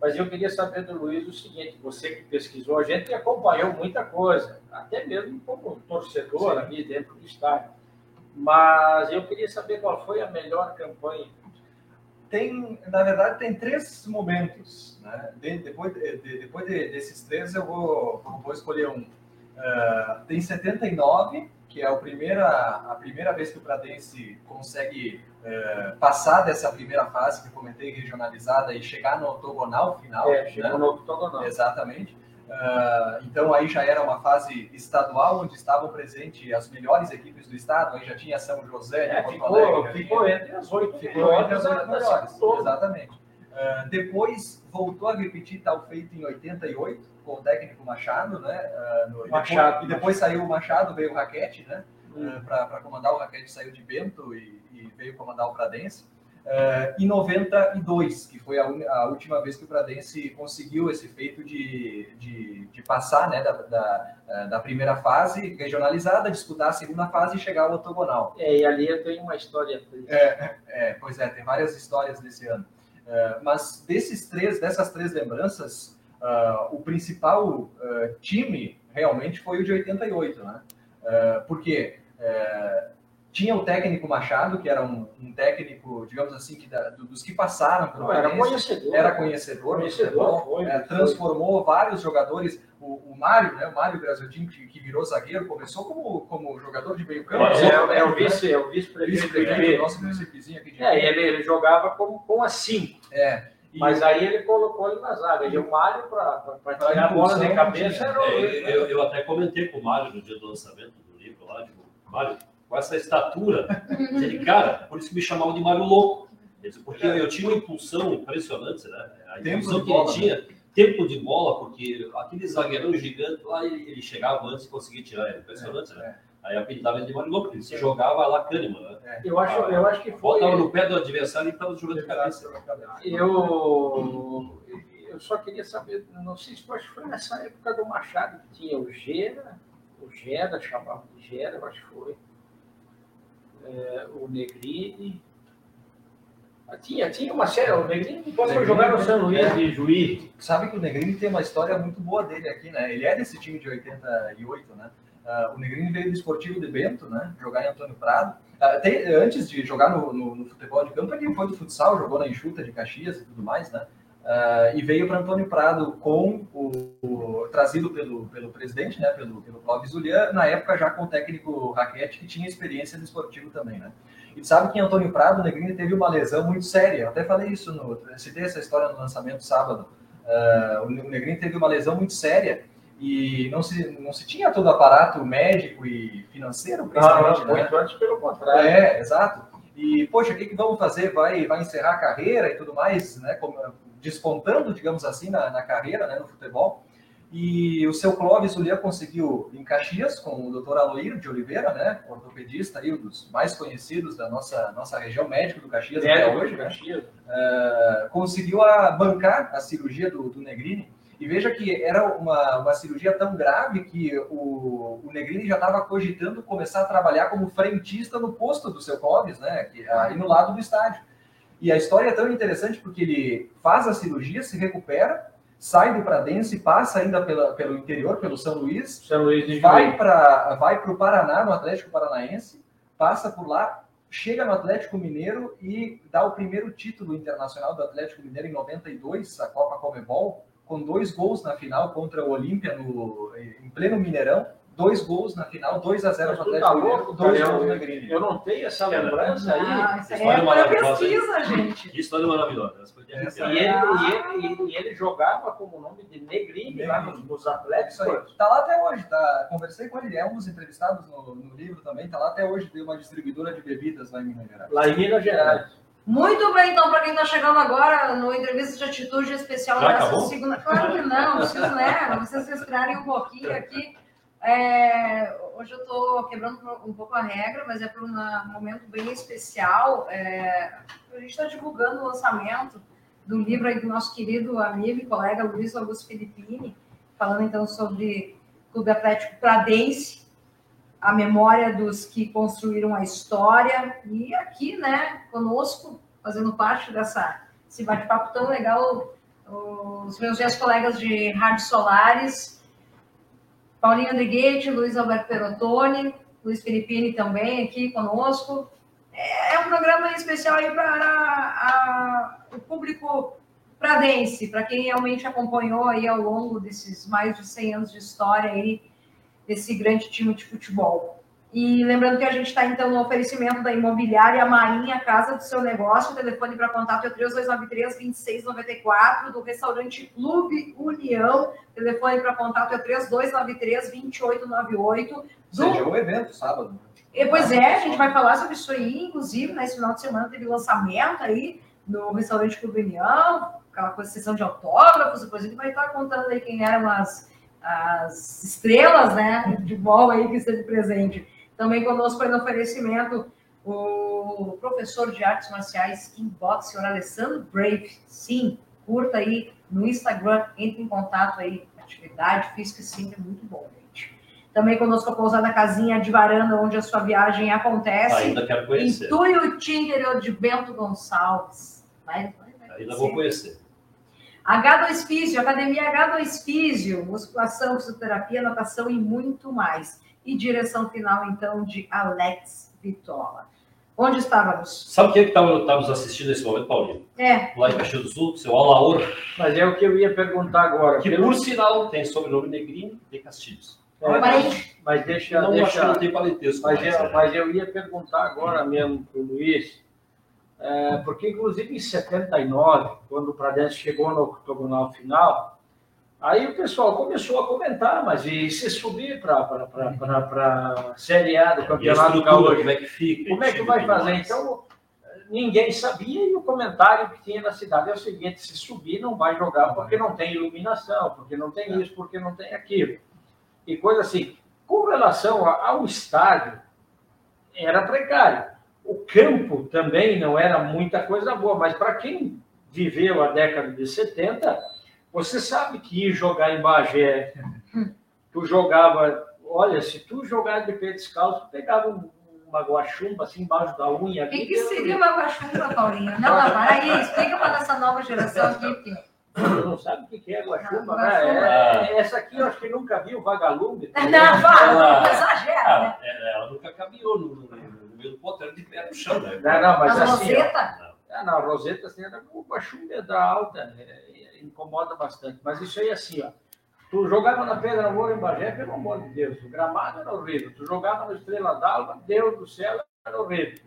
Mas eu queria saber do Luiz o seguinte: você que pesquisou, a gente acompanhou muita coisa, até mesmo como torcedor Sim. ali dentro do estádio. Mas eu queria saber qual foi a melhor campanha. Tem, na verdade, tem três momentos. Né? De, depois de, depois de, desses três, eu vou, vou escolher um. Uh, tem 79, que é a primeira, a primeira vez que o Pradense consegue é, passar dessa primeira fase que eu comentei, regionalizada, e chegar no octogonal final. É, chegou né? no octogonal. Exatamente. Uh, então aí já era uma fase estadual onde estavam presentes as melhores equipes do estado, aí já tinha São José, É, ficou, Alegre, ficou entre as oito ficou entre as oito melhores, exatamente. Uh, depois voltou a repetir tal feito em 88 com o técnico Machado, né? Uh, no- e Machado, depois, e depois saiu o Machado, veio o Raquete, né? Hum. para comandar o Raquete saiu de Bento e, e veio comandar o Pradense. Uh, em 92, que foi a, a última vez que o Pradense conseguiu esse feito de, de, de passar né, da, da, eh, da primeira fase regionalizada, disputar a segunda fase e chegar ao octogonal. É, e ali eu tenho uma história triste. É, pois é, tem várias histórias desse ano. Eh, mas desses três, dessas três lembranças, ah, o principal ah, time realmente foi o de 88, né? Porque tinha o técnico Machado, que era um, um técnico, digamos assim, que da- do- dos que passaram pelo Não, era conhecedor. era conhecedor, do Conhecedor, futebol, foi, é, foi. transformou vários jogadores. O, o Mário, né, o Mário Graziotin, que, que virou zagueiro, começou como, como jogador de meio campo. É, é, é o vice, é o vice-prefeito IP. nosso municípiozinho aqui de É, ele, ele jogava com, com a 5. É, e- Mas aí ele colocou ele na zaga. E o Mário, para tirar a bola de cabeça, tinha. era o. É, eu, eu até comentei com o Mário no dia do lançamento do livro lá, digo, Mário, com essa estatura, ele, cara, por isso que me chamavam de Mário Louco. Disse, Porque eu tinha uma impulsão impressionante, né? A impulsão que bola, ele tinha, tempo de bola, porque aquele zagueirão gigante lá, ele, ele chegava antes e conseguia tirar, era impressionante, né? Aí apelidava ele de Mário Louco, ele se jogava lá cânima, né? Eu acho, eu acho que foi. Botava no pé do adversário e estava jogando de cabeça. Eu, eu só queria saber, não sei se foi nessa época do Machado que tinha o Gera, o Gera, chamava de Gera, eu acho que foi. É, o Negrini. Ah, Tinha, tinha uma série, o Negrini Negrini, jogar no São Luís é. de Juiz. Sabe que o Negrini tem uma história muito boa dele aqui, né? Ele é desse time de 88, né? Ah, o Negrini veio do Esportivo de Bento, né? Jogar em Antônio Prado. Ah, tem- antes de jogar no, no- no futebol de campo, ele foi do futsal, jogou na Enxuta de Caxias e tudo mais, né? Ah, e veio para Antônio Prado com o, o- trazido pelo, pelo presidente, né? Pelo, pelo Clóvis Julian, na época já com o técnico Raquete, que tinha experiência no esportivo também, né? E sabe que em Antônio Prado, o Negrini teve uma lesão muito séria. Eu até falei isso, no, citei essa história no lançamento sábado. Ah, o Negrini teve uma lesão muito séria e não se, não se tinha todo o aparato médico e financeiro, principalmente, Não, né? muito antes pelo contrário. É, exato. E, poxa, o que, que vamos fazer? Vai, vai encerrar a carreira e tudo mais, né? Como, despontando, digamos assim, na, na carreira, né? No futebol. E o seu Clóvis Julian conseguiu em Caxias, com o doutor Aloírio de Oliveira, né? Ortopedista aí, um dos mais conhecidos da nossa, nossa região, médico do Caxias até Médico hoje, né? Uh, conseguiu a bancar a cirurgia do, do Negrini. E veja que era uma, uma cirurgia tão grave que o, o Negrini já estava cogitando começar a trabalhar como frentista no posto do seu Clóvis, né? Que, aí no lado do estádio. E a história é tão interessante porque ele faz a cirurgia, se recupera, sai do Pradense, passa ainda pela, pelo interior, pelo São Luís, São Luís vai para vai o Paraná, no Atlético Paranaense, passa por lá, chega no Atlético Mineiro e dá o primeiro título internacional do Atlético Mineiro em 92, a Copa Comebol, com dois gols na final contra o Olímpia no, em pleno Mineirão, dois gols na final, 2 a 0 Mas para o Atlético tá Mineiro, dois cara, gols eu- na Negrini. Eu não tenho essa lembrança aí. Ah, isso História é maravilhosa, hein? pesquisa, gente. Que história maravilhosa. Arrepiar. E ele, e, ele, e ele jogava como nome de Negrini lá nos, nos É Atléticos. isso aí. Tá lá até hoje, tá? Conversei com ele, é um dos entrevistados no, no livro também, tá lá até hoje, tem uma distribuidora de bebidas lá em Minas Gerais. Lá em Minas Gerais. Muito bem, então, para quem está chegando agora no Entrevista de Atitude Especial Já dessa acabou? segunda. Claro que não, vocês, né? Vocês respirarem um pouquinho aqui. É, hoje eu estou quebrando um pouco a regra, mas é por um momento bem especial. É, a gente está divulgando o lançamento do livro aí do nosso querido amigo e colega Luiz Augusto Filippini, falando então sobre Clube Atlético Pradense, a memória dos que construíram a história. E aqui, né, conosco, fazendo parte dessa, esse bate-papo tão legal, os meus dois colegas de Rádio Solares, Paulinho Andriguete, Luiz Alberto Perotoni, Luiz Filippini também aqui conosco. É, é um programa especial aí para o público pradense, para quem realmente acompanhou aí ao longo desses mais de 100 anos de história aí desse grande time de futebol. E lembrando que a gente está, então, no oferecimento da imobiliária Marinha, Casa do Seu Negócio. O telefone para contato é 3293-2694, do restaurante Clube União, Telefone para contato é 3293-2898. Seja o evento, sábado. E, pois é, a gente vai falar sobre isso aí, inclusive, nesse final de semana teve lançamento aí no restaurante Clube União, aquela coisa, sessão de autógrafos, depois a gente vai estar contando aí quem eram as, as estrelas, né, de bola aí que esteve presente. Também conosco foi no oferecimento o professor de artes marciais kickbox, senhor Alessandro Brave. Sim, curta aí no Instagram, entre em contato aí, atividade física sempre é muito bom, gente. Também conosco a pousada Casinha de Varanda, onde a sua viagem acontece. Ainda quero conhecer. Em Tuiuti, interior de Bento Gonçalves. Vai, vai, vai Ainda vou conhecer. H2 Físio, Academia H2 Físio, musculação, fisioterapia, natação e muito mais. E direção final, então, de Alex Vitola. Onde estávamos? Sabe quem é que está nos assistindo nesse momento, Paulinho? É. Lá em Caxias do Sul, seu Alaor. Mas é o que eu ia perguntar agora. Que, Pelo- por sinal, tem sobrenome Negrinho de Castilhos. É, Parente. mas deixa, Não, acho deixa, não tem parentesco. Mas né? mas eu ia perguntar agora mesmo para o Luiz, é, porque inclusive em 79, quando o Pradense chegou no octogonal final, aí o pessoal começou a comentar, mas e se subir para a Série A do Campeonato Gaúcho? como é que fica? Como é que vai fazer? Então, ninguém sabia e o comentário que tinha na cidade é o seguinte: se subir, não vai jogar porque não tem iluminação, porque não tem isso, porque não tem aquilo. E coisa assim. Com relação ao estádio, era precário. O campo também não era muita coisa boa, mas para quem viveu a década de 70, você sabe que ir jogar em Bagé, tu jogava, olha, se tu jogar de pé descalço, tu pegava um- uma guachumba assim embaixo da unha. O que, que seria uma guaxumba, Paulinho? Não, não, para aí, explica para essa nova geração aqui. que- Você não sabe o que é guachumba, Não, né? guaxumba. É- é- essa aqui eu acho que nunca viu, vagalume. Não, Ela- exagera, né? Ah, é, ela nunca caminhou no, no, no meio do poteiro de pé no chão, né? Não, não, mas Mas assim, ó, Roseta, Ah, não, a Roseta assim, era com guachumba da alta, né? Incomoda bastante. Mas isso aí assim, ó. Tu jogava na Pedra Moura em Bagé, pelo amor de Deus, o gramado era horrível. Tu jogava no Estrela d'Alva, Deus do céu, era horrível.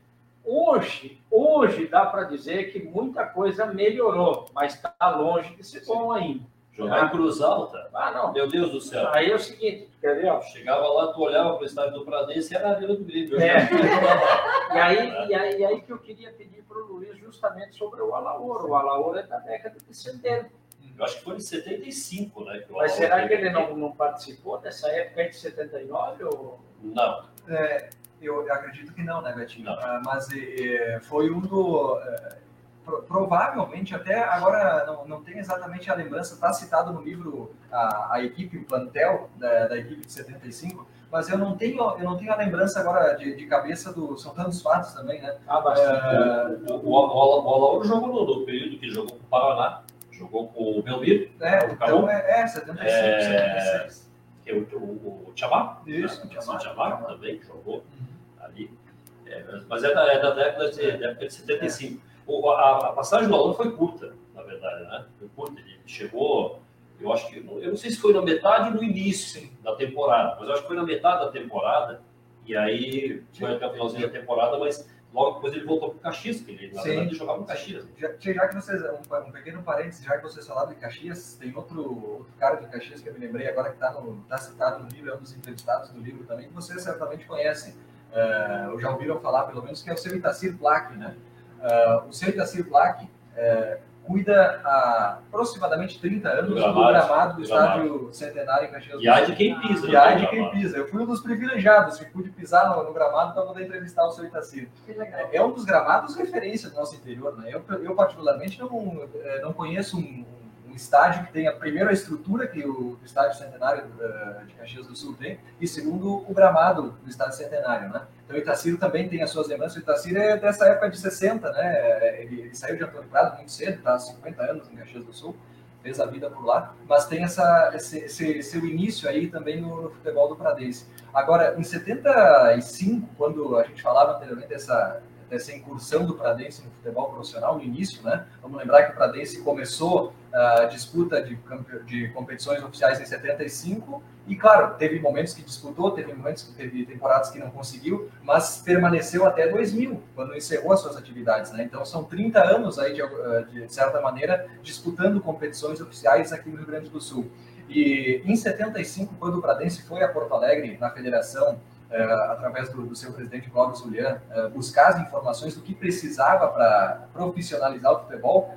Hoje, hoje dá para dizer que muita coisa melhorou, mas está longe de ser bom ainda. Jogar em Cruz Alta. Ah, não. Meu Deus do céu. Aí é o seguinte, quer ver, ó? Chegava lá, tu olhava para o estádio do Pradense e era a Arena do Grêmio. É. E aí, e, aí, e aí que eu queria pedir para o Luiz justamente sobre o Alaor. O Alaor é da década de 70. Eu acho que foi em 75, né? Mas será que ele não, não participou dessa época de 79? Ou... Não. É, eu, acredito que não, né, Betinho? Não. Ah, mas é, foi um do. é, pro- provavelmente, até agora não, não tenho exatamente a lembrança, está citado no livro a, a equipe, o plantel da, da equipe de 75, mas eu não tenho, eu não tenho a lembrança agora de, de cabeça do. São tantos fatos também, né? Ah, bastante. É, O, o, o, o Alaor jogou no, no período que jogou com o Paraná, jogou com o Belmir, é, o então é, é 75, É, 76. que é o, o, o Tchamá. Isso, o o Tchamá. também jogou ali. É, mas é da, é da década de, da época de 75. O, a, a passagem do Alaor foi curta, na verdade, né? Foi curta. Ele chegou, eu acho que, eu não sei se foi na metade ou no início da temporada, mas eu acho que foi na metade da temporada. E aí foi até o finalzinho da temporada, mas logo depois ele voltou para o Caxias, que ele, na Sim. verdade, ele jogava no Caxias. Já, já que vocês, um, um pequeno parênteses, já que vocês falaram de Caxias, tem outro, outro cara de Caxias que eu me lembrei agora que está tá citado no livro, é um dos entrevistados do livro também, que vocês certamente conhecem, eh, ou já ouviram falar pelo menos, que é o seu Itacir Plaque, né? Eh, o seu Itacir Plaque eh, cuida há aproximadamente 30 anos do gramado, gramado, do do estádio Centenário em Caxias E há de quem pisa. e né, aí de quem pisa. Eu fui um dos privilegiados que pude pisar no, no gramado para poder entrevistar o seu Itacir. que legal. É um dos gramados referência do nosso interior, né? Eu, eu particularmente, não, eh, não conheço um, um estádio que tenha, primeiro, a estrutura que o estádio centenário eh, de Caxias do Sul tem, e segundo, o gramado do estádio centenário, né? Então, Itaciro também tem as suas lembranças. O Itaciro é dessa época de 60, né? Ele, ele saiu de Antônio Prado muito cedo, há 50 anos em Caxias do Sul, fez a vida por lá, mas tem essa, esse, esse seu início aí também no, no futebol do Pradense. Agora, em 75, quando a gente falava anteriormente dessa, dessa incursão do Pradense no futebol profissional, no início, né? Vamos lembrar que o Pradense começou a disputa de, de competições oficiais em 75 e, claro, teve momentos que disputou, teve momentos que teve temporadas que não conseguiu, mas permaneceu até 2000, quando encerrou as suas atividades, né? Então, são 30 anos aí, de, de certa maneira, disputando competições oficiais aqui no Rio Grande do Sul. E em 75, quando o Pradense foi a Porto Alegre, na federação, uh, através do, do, seu presidente Cláudio Julian, uh, buscar as informações do que precisava para profissionalizar o futebol,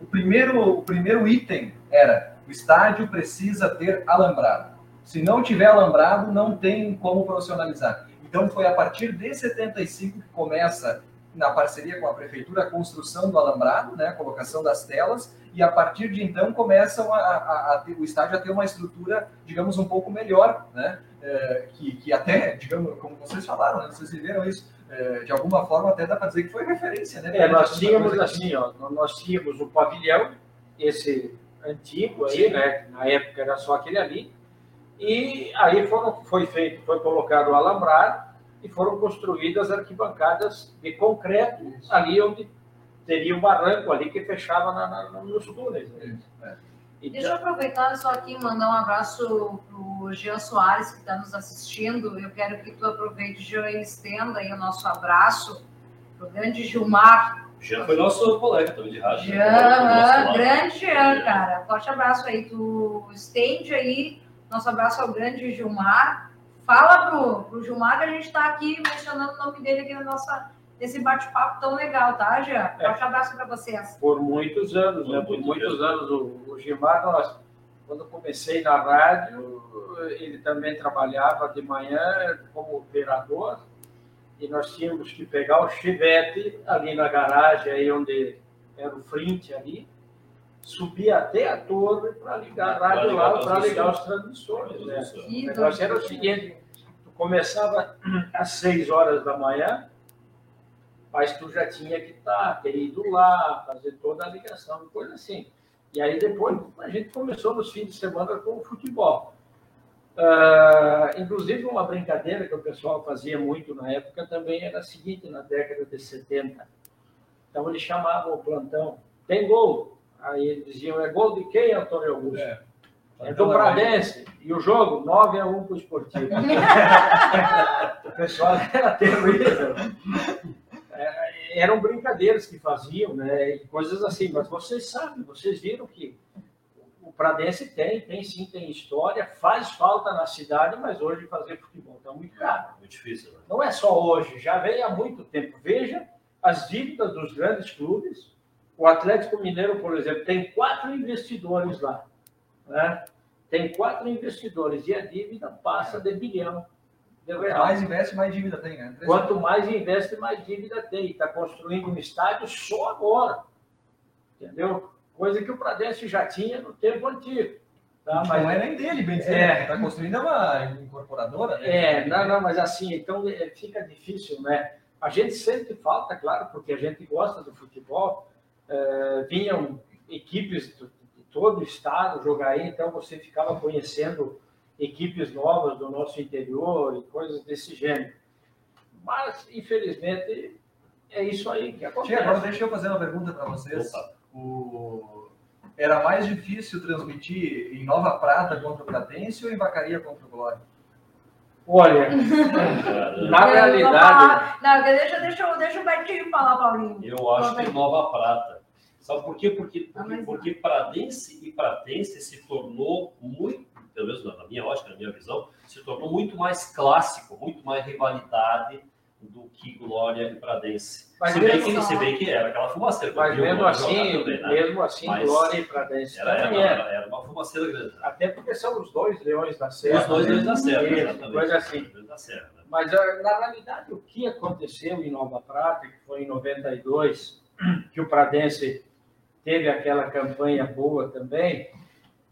o primeiro, o primeiro item era o estádio precisa ter alambrado. Se não tiver alambrado, não tem como profissionalizar. Então foi a partir de 75 que começa na parceria com a prefeitura, a construção do alambrado, né, a colocação das telas, e a partir de então começam a, a, a ter, o estádio a ter uma estrutura, digamos, um pouco melhor, né, é, que, que até, digamos, como vocês falaram, né, vocês viveram isso, é, de alguma forma até dá para dizer que foi referência, né? É, nós tínhamos assim, ó, nós tínhamos o pavilhão, esse antigo aí, Sim. né, na época era só aquele ali, e aí foram, foi feito, foi colocado o alambrado, e foram construídas arquibancadas de concreto ali onde teria o barranco ali que fechava na, na, nos túneis. Né? É. Então... Deixa eu aproveitar só aqui e mandar um abraço para o Jean Soares, que está nos assistindo. Eu quero que tu aproveite, Jean, e estenda aí o nosso abraço para o grande Gilmar. Jean foi nosso colega também de rádio. Né? Jean, né? grande Jean, cara. Forte abraço aí. Tu estende aí nosso abraço ao grande Gilmar Fala pro, pro Gilmar que a gente está aqui mencionando o nome dele aqui na nossa, nesse bate-papo tão legal, tá, Jean? É. Forte abraço para vocês. Por muitos anos, né? Por muitos anos. O, o Gilmar, nós, quando comecei na rádio, ele também trabalhava de manhã como operador e nós tínhamos que pegar o chivete ali na garagem, aí onde era o frente ali, subir até a torre para ligar a rádio lá, para ligar os transmissores. Né? O negócio era o seguinte, tu começava às 6 horas da manhã, mas tu já tinha que estar, tá, ter ido lá, fazer toda a ligação, coisa assim. E aí depois a gente começou nos fins de semana com o futebol. Uh, inclusive uma brincadeira que o pessoal fazia muito na época também era a seguinte, na década de 70. Então eles chamavam o plantão, tem gol, Aí eles diziam, é gol de quem, Antônio Augusto? É, é do Pradense. E o jogo, 9 a 1 para o esportivo. o pessoal era terrível. É, eram brincadeiras que faziam, né? E coisas assim. Mas vocês sabem, vocês viram que o Pradense tem, tem sim, tem história, faz falta na cidade, mas hoje fazer futebol está muito caro. Muito difícil. Né? Não é só hoje, já vem há muito tempo. Veja as dívidas dos grandes clubes, o Atlético Mineiro, por exemplo, tem quatro investidores lá. Né? Tem quatro investidores e a dívida passa de bilhão. Quanto mais investe, mais dívida tem. Né? Quanto mais investe, mais dívida tem. Está construindo um estádio só agora. Entendeu? Coisa que o Pradense já tinha no tempo antigo. Tá? Mas não é nem dele, bem dizer. É. Está construindo uma incorporadora. Né? É, não, não, mas assim, então é, fica difícil, né? A gente sente falta, claro, porque a gente gosta do futebol, é, vinham equipes de todo o estado jogar aí, então você ficava conhecendo equipes novas do nosso interior e coisas desse gênero. Mas, infelizmente, é isso aí que acontece. Tia, agora deixa eu fazer uma pergunta para vocês. O... Era mais difícil transmitir em Nova Prata contra o Pratense ou em Vacaria contra o Glória? Olha, na realidade. Não, deixa, deixa, deixa o Betinho falar, Paulinho. Eu acho que Nova Prata Sabe por quê? Porque, porque, porque Pradense e Pratense se tornou muito, pelo menos na minha ótica, na minha visão, se tornou muito mais clássico, muito mais rivalidade do que Glória e Pradense. Mas se, bem que, se bem que era aquela fumaceira. Mas mesmo assim, também, né? mesmo assim, Mas Glória e Pradense era, era, era. era uma fumaceira grande. Né? Até porque são os dois leões da serra. Os dois leões da serra, exatamente. Coisa assim. Da serra, né? Mas, ah, na realidade, o que aconteceu em Nova Prata, que foi em 92, que o Pradense teve aquela campanha boa também.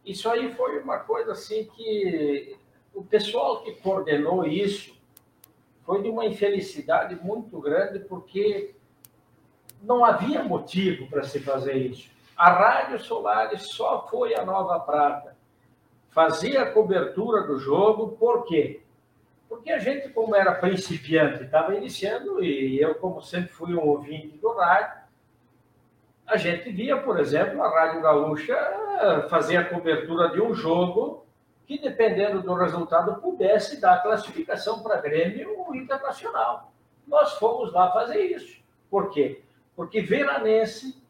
Isso aí foi uma coisa assim que o pessoal que coordenou isso foi de uma infelicidade muito grande, porque não havia motivo para se fazer isso. A Rádio Solares só foi a Nova Prata. Fazia a cobertura do jogo, por quê? Porque a gente, como era principiante, estava iniciando, e eu, como sempre fui um ouvinte do rádio, a gente via, por exemplo, a Rádio Gaúcha fazer a cobertura de um jogo que, dependendo do resultado, pudesse dar classificação para Grêmio Internacional. Nós fomos lá fazer isso. Por quê? Porque Veranense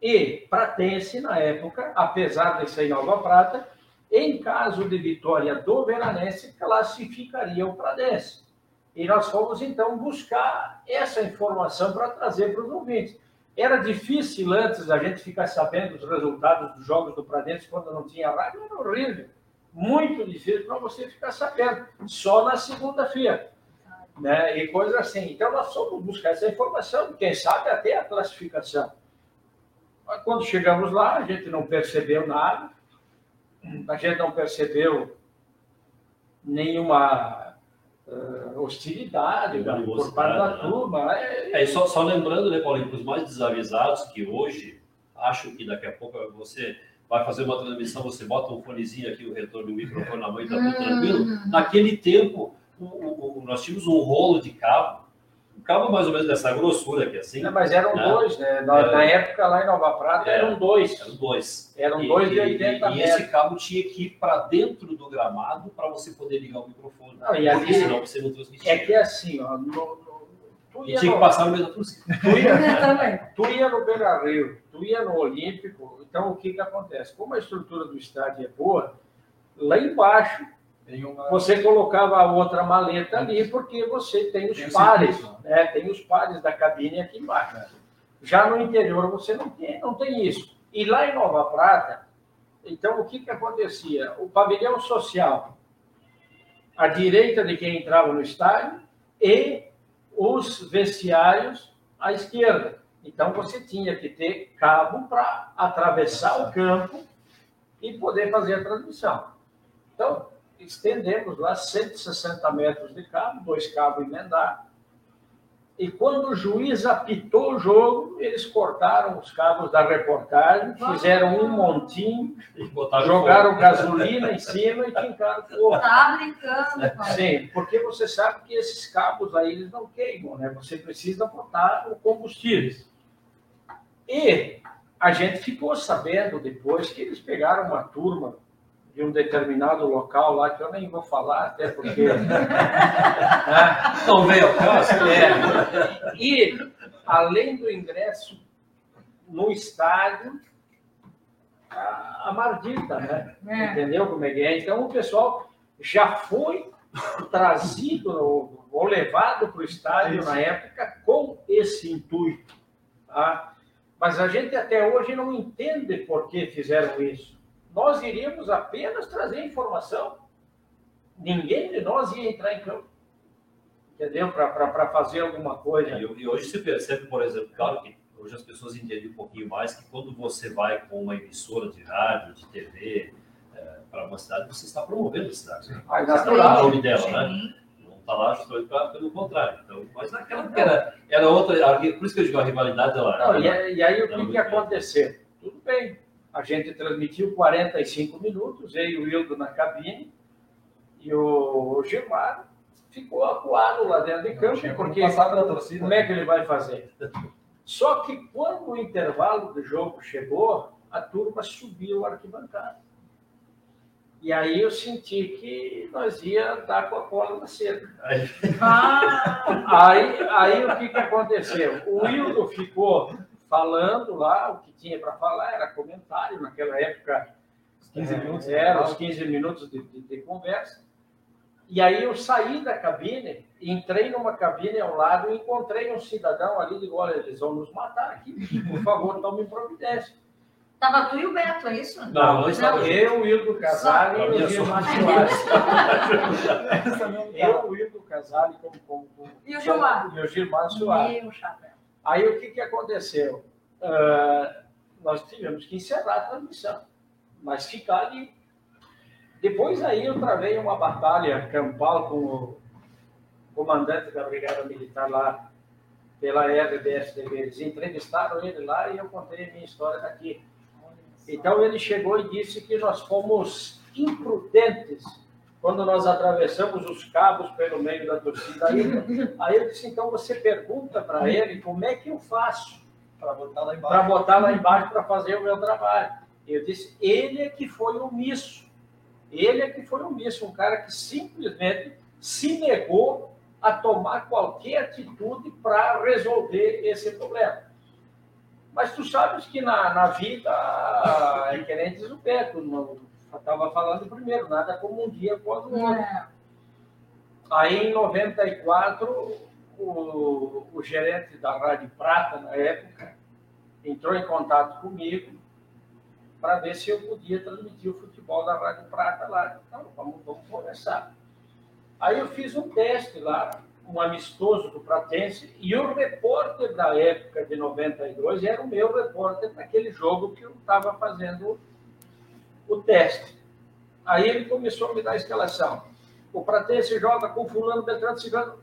e Pratense, na época, apesar de ser Nova Prata, Em caso de vitória do Veranense, classificaria o Pradense. E nós fomos, então, buscar essa informação para trazer para os ouvintes. Era difícil antes a gente ficar sabendo os resultados dos jogos do Pradense quando não tinha rádio, era horrível. Muito difícil para você ficar sabendo, só na segunda-feira. Né? E coisas assim. Então, nós fomos buscar essa informação, quem sabe até a classificação. Mas quando chegamos lá, a gente não percebeu nada, a gente não percebeu nenhuma uh, hostilidade né, por parte da né? turma. É, é só, só, lembrando, né, Paulinho, para os mais desavisados que hoje acham que daqui a pouco você vai fazer uma transmissão, você bota um fonezinho aqui, o retorno do microfone na mão e está tudo tranquilo. Uhum. Naquele tempo, o, o, nós tínhamos um rolo de cabo cabo mais ou menos dessa grossura aqui, assim. Não, mas eram né? dois, né? Na, é, na, época, lá em Nova Prata, é, eram dois. Eram dois. Eram e, dois de 80 e, metros. E esse cabo tinha que ir para dentro do gramado para você poder ligar o microfone. Não, e ali, senão você não transmitia. É que é assim, ó, no, no, tu ia e tinha no, que passar no meio da torcida. Tu ia, tu ia no Beira Rio, tu ia no Olímpico, então o que que acontece? Como a estrutura do estádio é boa, lá embaixo uma... Você colocava a outra maleta ali porque você tem os tem pares, né? tem os pares da cabine aqui embaixo. É. Já no interior você não tem, não tem isso. E lá em Nova Prata, então o que, que acontecia? O pavilhão social, à direita de quem entrava no estádio, e os vestiários à esquerda. Então você tinha que ter cabo para atravessar o campo e poder fazer a transmissão. Então, estendemos lá 160 metros de cabo, dois cabos emendados. E quando o juiz apitou o jogo, eles cortaram os cabos da reportagem, fizeram um montinho, jogaram fogo. gasolina em cima e fincaram fogo. Tá brincando, pai. Sim, porque você sabe que esses cabos aí eles não queimam, né? Você precisa botar o combustível. E a gente ficou sabendo depois que eles pegaram uma turma de um determinado local lá, que eu nem vou falar, até porque. né? Não veio ao caso. É. E, além do ingresso no estádio, a, a mardita, né? É. Entendeu como é que é? Então, o pessoal já foi trazido ou levado para o estádio na época com esse intuito. Tá? Mas a gente até hoje não entende por que fizeram isso nós iríamos apenas trazer informação. Ninguém de nós ia entrar em campo. Entendeu? Para fazer alguma coisa. E, e, hoje se percebe, por exemplo, claro que hoje as pessoas entendem um pouquinho mais que quando você vai com uma emissora de rádio, de TV, é, para uma cidade, você está promovendo a cidade. Né? Ah, natural. o nome dela, né? Não está lá justamente pelo contrário. Então, mas naquela época era, era outra. Por isso que eu digo a rivalidade lá. Não, e, e, aí o que, que aconteceu? Tudo bem a gente transmitiu 45 minutos, eu e o Hildo na cabine, e o Gilmar ficou acuado lá dentro de campo, porque torcida, como é que ele vai fazer? Só que quando o intervalo do jogo chegou, a turma subiu a arquibancada. E aí eu senti que nós ia dar com a cola na cerca. Ah! Aí, aí o que, que aconteceu? O Hildo ficou falando lá o que tinha para falar, era comentário, naquela época 15 é, minutos, era os 15 minutos de, de, de, conversa. E aí eu saí da cabine, entrei numa cabine ao lado e encontrei um cidadão ali, digo, olha, eles vão nos matar aqui, por favor, tome providência. Tava tu e o Beto, é isso? Não, não estava eu, o Hildo Casale e o Gilmar Soares. eu, o Hildo Casale como, como, como, E o Gilmar? E o Gilmar Soares. Meu chapéu. Aí o que, que aconteceu? Uh, nós tivemos que encerrar a transmissão, mas ficar ali. Depois aí eu travei uma batalha campal com o comandante da Brigada Militar lá pela RBSTV. Eles entrevistaram ele lá e eu contei a minha história daqui. Então ele chegou e disse que nós fomos imprudentes quando nós atravessamos os cabos pelo meio da torcida. Aí, aí eu disse, então você pergunta para ele como é que eu faço para botar lá embaixo, para botar lá embaixo para fazer o meu trabalho. Eu disse, ele é que foi omisso. Ele é que foi omisso, um cara que simplesmente se negou a tomar qualquer atitude para resolver esse problema. Mas tu sabes que na, na vida é que nem diz o Beto, estava falando primeiro, nada como um dia após o outro. É. Aí, em 94, o, o gerente da Rádio Prata, na época, entrou em contato comigo para ver se eu podia transmitir o futebol da Rádio Prata lá. Então, vamos, vamos conversar. Aí eu fiz um teste lá, um amistoso do Pratense, e o repórter da época de 92 era o meu repórter naquele jogo que eu estava fazendo o teste. Aí ele começou a me dar a escalação. O Pratense joga com fulano, Beltrano, Cigano.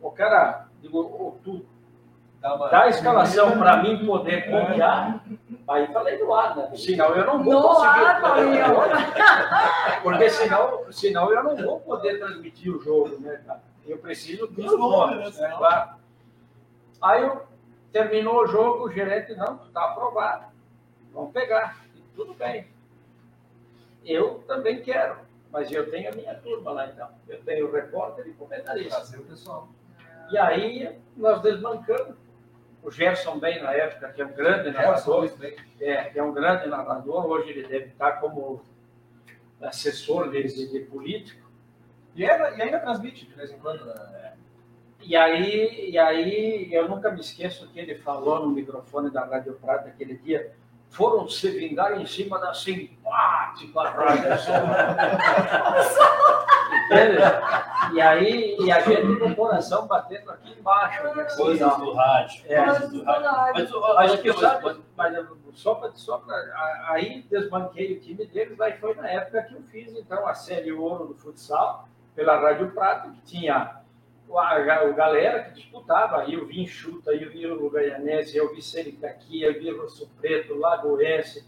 O cara, digo, ô, tu Dá uma- dá a escalação para mim poder copiar. Aí falei no ar, né? Senão eu não vou No conseguir. ar, Paulinho. Porque senão, senão eu não vou poder transmitir o jogo, né? Eu preciso dos nomes, né? né? Claro. Aí eu, terminou o jogo, o gerente, não, está aprovado. Vamos pegar. Tudo bem. Eu também quero, mas eu tenho a minha turma lá então. Eu tenho repórter e comentarista. O pessoal. E aí nós desbancamos. O Gerson bem na época, que é um grande narrador, é, que é um grande narrador, hoje ele deve estar como assessor de, de, político. E ainda, e ainda transmite de vez em quando. Né? E aí, e aí eu nunca me esqueço que ele falou no microfone da Rádio Prata aquele dia. Foram se vingar em cima da simpática Entende? E aí, e a gente com o coração batendo aqui embaixo. né? Coisas do rádio. É. Coisas do rádio. Mas, Mas mas, sabe, mas- só para só pra, aí desbanquei o time deles, aí foi na época que eu fiz então a série Ouro do futsal pela Rádio Prata, que tinha a, galera que disputava, eu vi Enxuta, eu vi o Goianese, eu vi Sericaqui, eu vi Rosso Preto, Lagoense,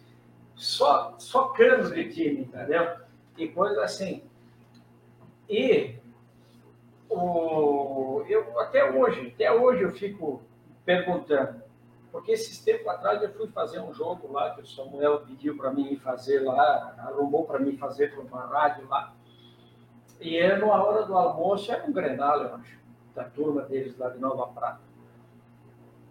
só, só canos de time, entendeu? E coisa assim. E o, eu até hoje, até hoje eu fico perguntando, porque esses tempos atrás eu fui fazer um jogo lá, que o Samuel pediu para mim fazer lá, arrumou para mim fazer para uma rádio lá. E era numa hora do almoço, era um Grenal, eu acho, da turma deles lá de Nova Prata.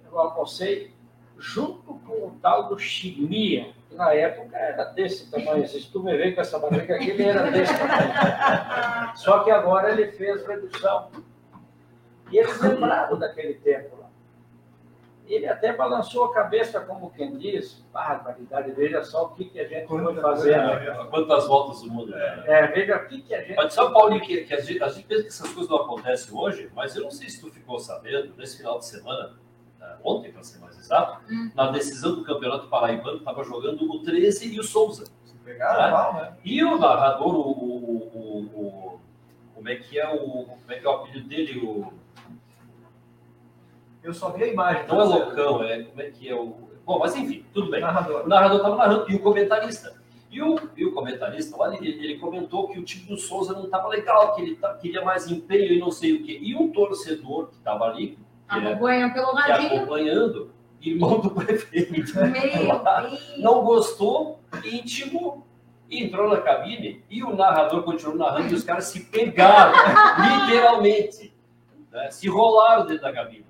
Eu almocei junto com o tal do Chimia, que na época era desse tamanho. Se tu me ver com essa barriga aqui, ele era desse tamanho. Só que agora ele fez redução. E eles lembraram daquele tempo. Ele até balançou a cabeça, como quem diz, barbaridade, veja só o que, que a gente foi fazendo. Quantas voltas o mundo né? É, veja o que, que a gente. Mas sabe, Paulinho, que, que a, gente, a gente pensa que essas coisas não acontecem hoje, mas eu não sei se tu ficou sabendo, nesse final de semana, eh, ontem, para ser mais exato, Hum. na decisão do Campeonato Paraibano, estava jogando o 13 e o Souza. Se pegar, É. mal, né? E o narrador, o, o, o, o- como é que é o, como é que é o apelido dele, o, Eu só vi a imagem. não é loucão, é, como é que é o, bom, mas enfim, tudo bem. O Narrador. narrador estava narrando e o comentarista. E o, e o comentarista lá, ele, ele comentou que o time do Souza não estava legal, que ele tá- queria mais empenho e não sei o quê. E um torcedor que estava ali, que é, Acompanha pelo que é radinho. acompanhando, irmão do prefeito, Meu Deus. não gostou e intimou. E entrou na cabine e o narrador continuou narrando e os caras se pegaram, literalmente. né? Se rolaram dentro da cabine.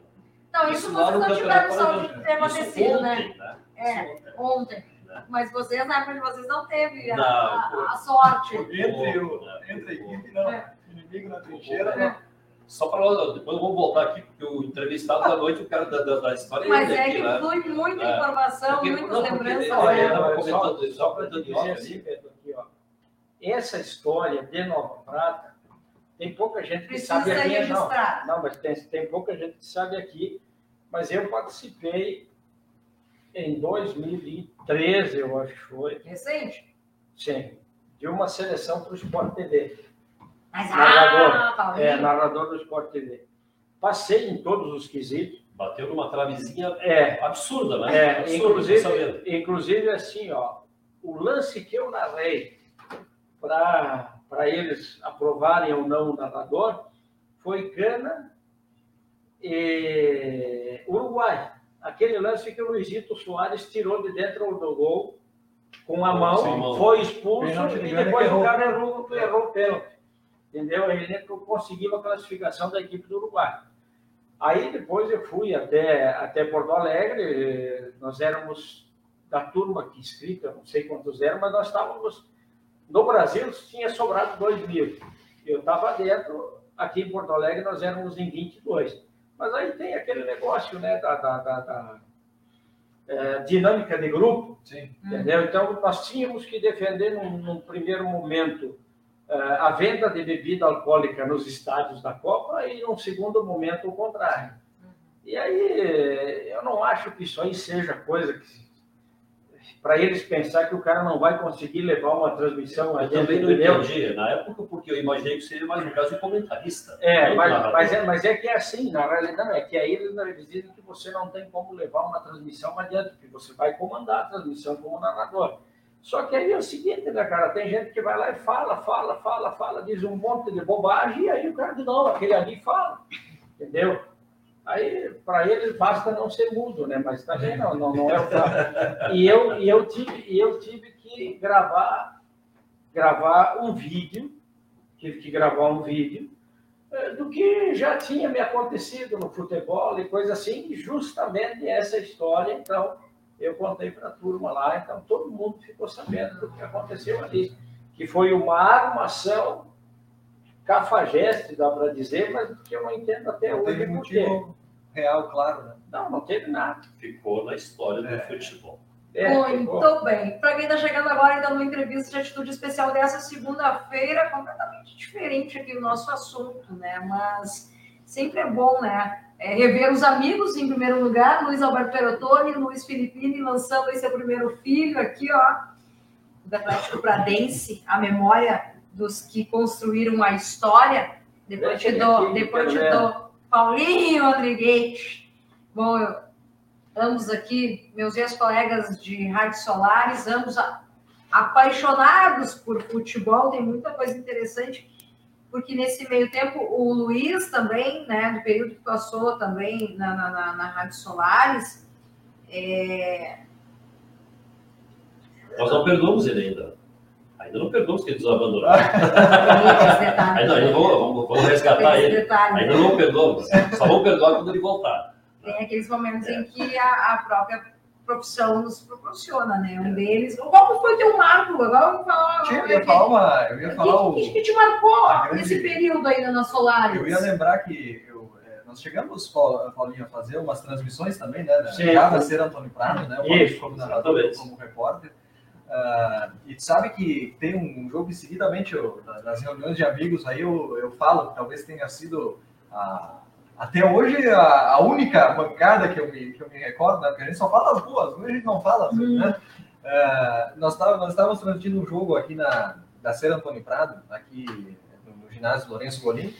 Não, isso vocês não tiveram Campeonato sorte de ter acontecido, né? ontem, né? É. Isso ontem. Ontem. Né? Mas vocês, na época de vocês, não teve a, Não, a- a sorte. Entre, o, né? entre a equipe, não. É. Inimigo na trincheira, É. não. Só para depois vamos voltar aqui, porque o entrevistado da noite, o cara da, da, da história Mas é aqui, que né? flui muita É. informação, Porque- muitas não, porque lembranças. ele- né? olha, Olha, tava olha, comentando só, isso, só para dizer assim. Pedro, aqui, ó. Essa história de Nova Prata, tem pouca gente que Precisa sabe aqui, não. Não, mas tem, tem pouca gente que sabe aqui. Mas eu participei em 2013, eu acho que foi, Recente. sim, de uma seleção para o Sport TV. Mas, Narrador. ah. É, narrador do Sport TV. Passei em todos os quesitos. Bateu numa travezinha É, absurda, né? É, absurda, inclusive, inclusive assim, ó, o lance que eu narrei para eles aprovarem ou não o narrador foi Gana e Uruguai. Aquele lance que o Luizito Soares tirou de dentro do gol com a mão, mão. foi expulso Pênalti e depois o cara errou, errou o pênalti. Entendeu? Ele conseguiu a classificação da equipe do Uruguai. Aí depois eu fui até, até Porto Alegre, nós éramos da turma que inscrita, não sei quantos eram, mas nós estávamos No Brasil tinha sobrado 2 mil. Eu estava dentro, aqui em Porto Alegre nós éramos em 22. Mas aí tem aquele negócio né, da, da, da, da é, dinâmica de grupo, Sim. entendeu? Então nós tínhamos que defender num, num primeiro momento é, a venda de bebida alcoólica nos estádios da Copa e num segundo momento o contrário. E aí eu não acho que isso aí seja coisa que para eles pensar que o cara não vai conseguir levar uma transmissão Eu também não entendi na época, porque eu imaginei que seria mais no caso de comentarista. É, não mas, mas, é, mas é que é assim, na realidade, é que aí eles, eles dizem que você não tem como levar uma transmissão adiante, que você vai comandar a transmissão como narrador. Só que aí é o seguinte, né, cara? Tem gente que vai lá e fala, fala, fala, fala, diz um monte de bobagem, e aí o cara diz, não, aquele ali fala, entendeu? Aí, para eles, basta não ser mudo, né? Mas também não, não, não é o caso. E eu, e eu, tive, e eu tive que gravar, gravar um vídeo, tive que gravar um vídeo, eh, do que já tinha me acontecido no futebol e coisa assim, e justamente essa história, então, eu contei para a turma lá, então todo mundo ficou sabendo do que aconteceu ali, que foi uma armação cafajeste, dá para dizer, mas que eu não entendo até Não hoje teve por quê. real, claro, né? Não, não teve nada. Ficou na história do É. futebol. É, Muito ficou. bem. Para quem está chegando agora, ainda numa entrevista de atitude especial dessa segunda-feira, completamente diferente aqui o nosso assunto, né? Mas sempre é bom, né? É, rever os amigos em primeiro lugar, Luiz Alberto Perotoni, Luiz Filipini lançando aí seu primeiro filho aqui, ó, do Atlético Pradense, a memória dos que construíram a história. Depois te dou, depois te dou Paulinho Rodrigues. Bom, eu, ambos aqui, meus ex-colegas de Rádio Solares, ambos a- apaixonados por futebol, tem muita coisa interessante, porque nesse meio tempo o Luiz também, né, no período que passou também na, na, na- na Rádio Solares, é, Nós não perdoamos ele ainda. Ainda não perdoamos que ele nos detalhes. Ainda, ainda vamos, vamos, vamos resgatar ele. detalhes. Ainda não perdoamos. Só vamos perdoar quando ele voltar. Tem aqueles momentos em que a, a própria profissão nos proporciona, né? Um deles. Qual foi o teu marco? Agora vamos falar. Tinha- Eu ia falar uma. Eu ia falar O que, que, te marcou a grande- nesse período ainda na Solares? Eu ia lembrar que eu, é, nós chegamos, Paul- Paulinho, a fazer umas transmissões também, né? Já da ser Antônio Prado, né? O Isso, como narrador, como repórter. Ah, e tu sabe que tem um jogo que seguidamente, eu, na- nas reuniões de amigos, aí eu, eu falo que talvez tenha sido a- até hoje a, a única bancada que eu, me, que eu me recordo, né? Porque a gente só fala as boas, hoje a gente não fala, Hum. né? Ah, nós, estávamos transmitindo um jogo aqui na da Ser Antônio Prado, aqui no, no ginásio Lourenço Golim,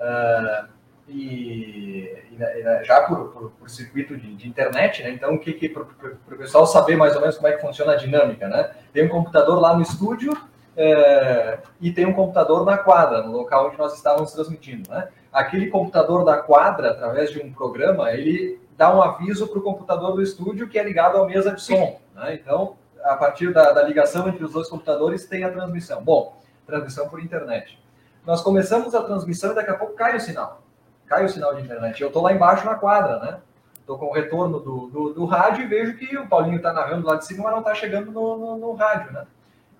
ah, e, e e na- já por, por, por circuito de, de internet, né? Então, o que, que para o pessoal saber mais ou menos como é que funciona a dinâmica, né? Tem um computador lá no estúdio eh, e tem um computador na quadra, no local onde nós estávamos transmitindo, né? Aquele computador da quadra, através de um programa, ele dá um aviso para o computador do estúdio que é ligado à mesa de som, né? Então, a partir da, da ligação entre os dois computadores tem a transmissão. Bom, transmissão por internet. Nós começamos a transmissão e daqui a pouco cai o sinal. Cai o sinal de internet. Eu estou lá embaixo na quadra, né? Estou com o retorno do, do, do rádio e vejo que o Paulinho está narrando lá de cima, mas não está chegando no, no, no rádio, né?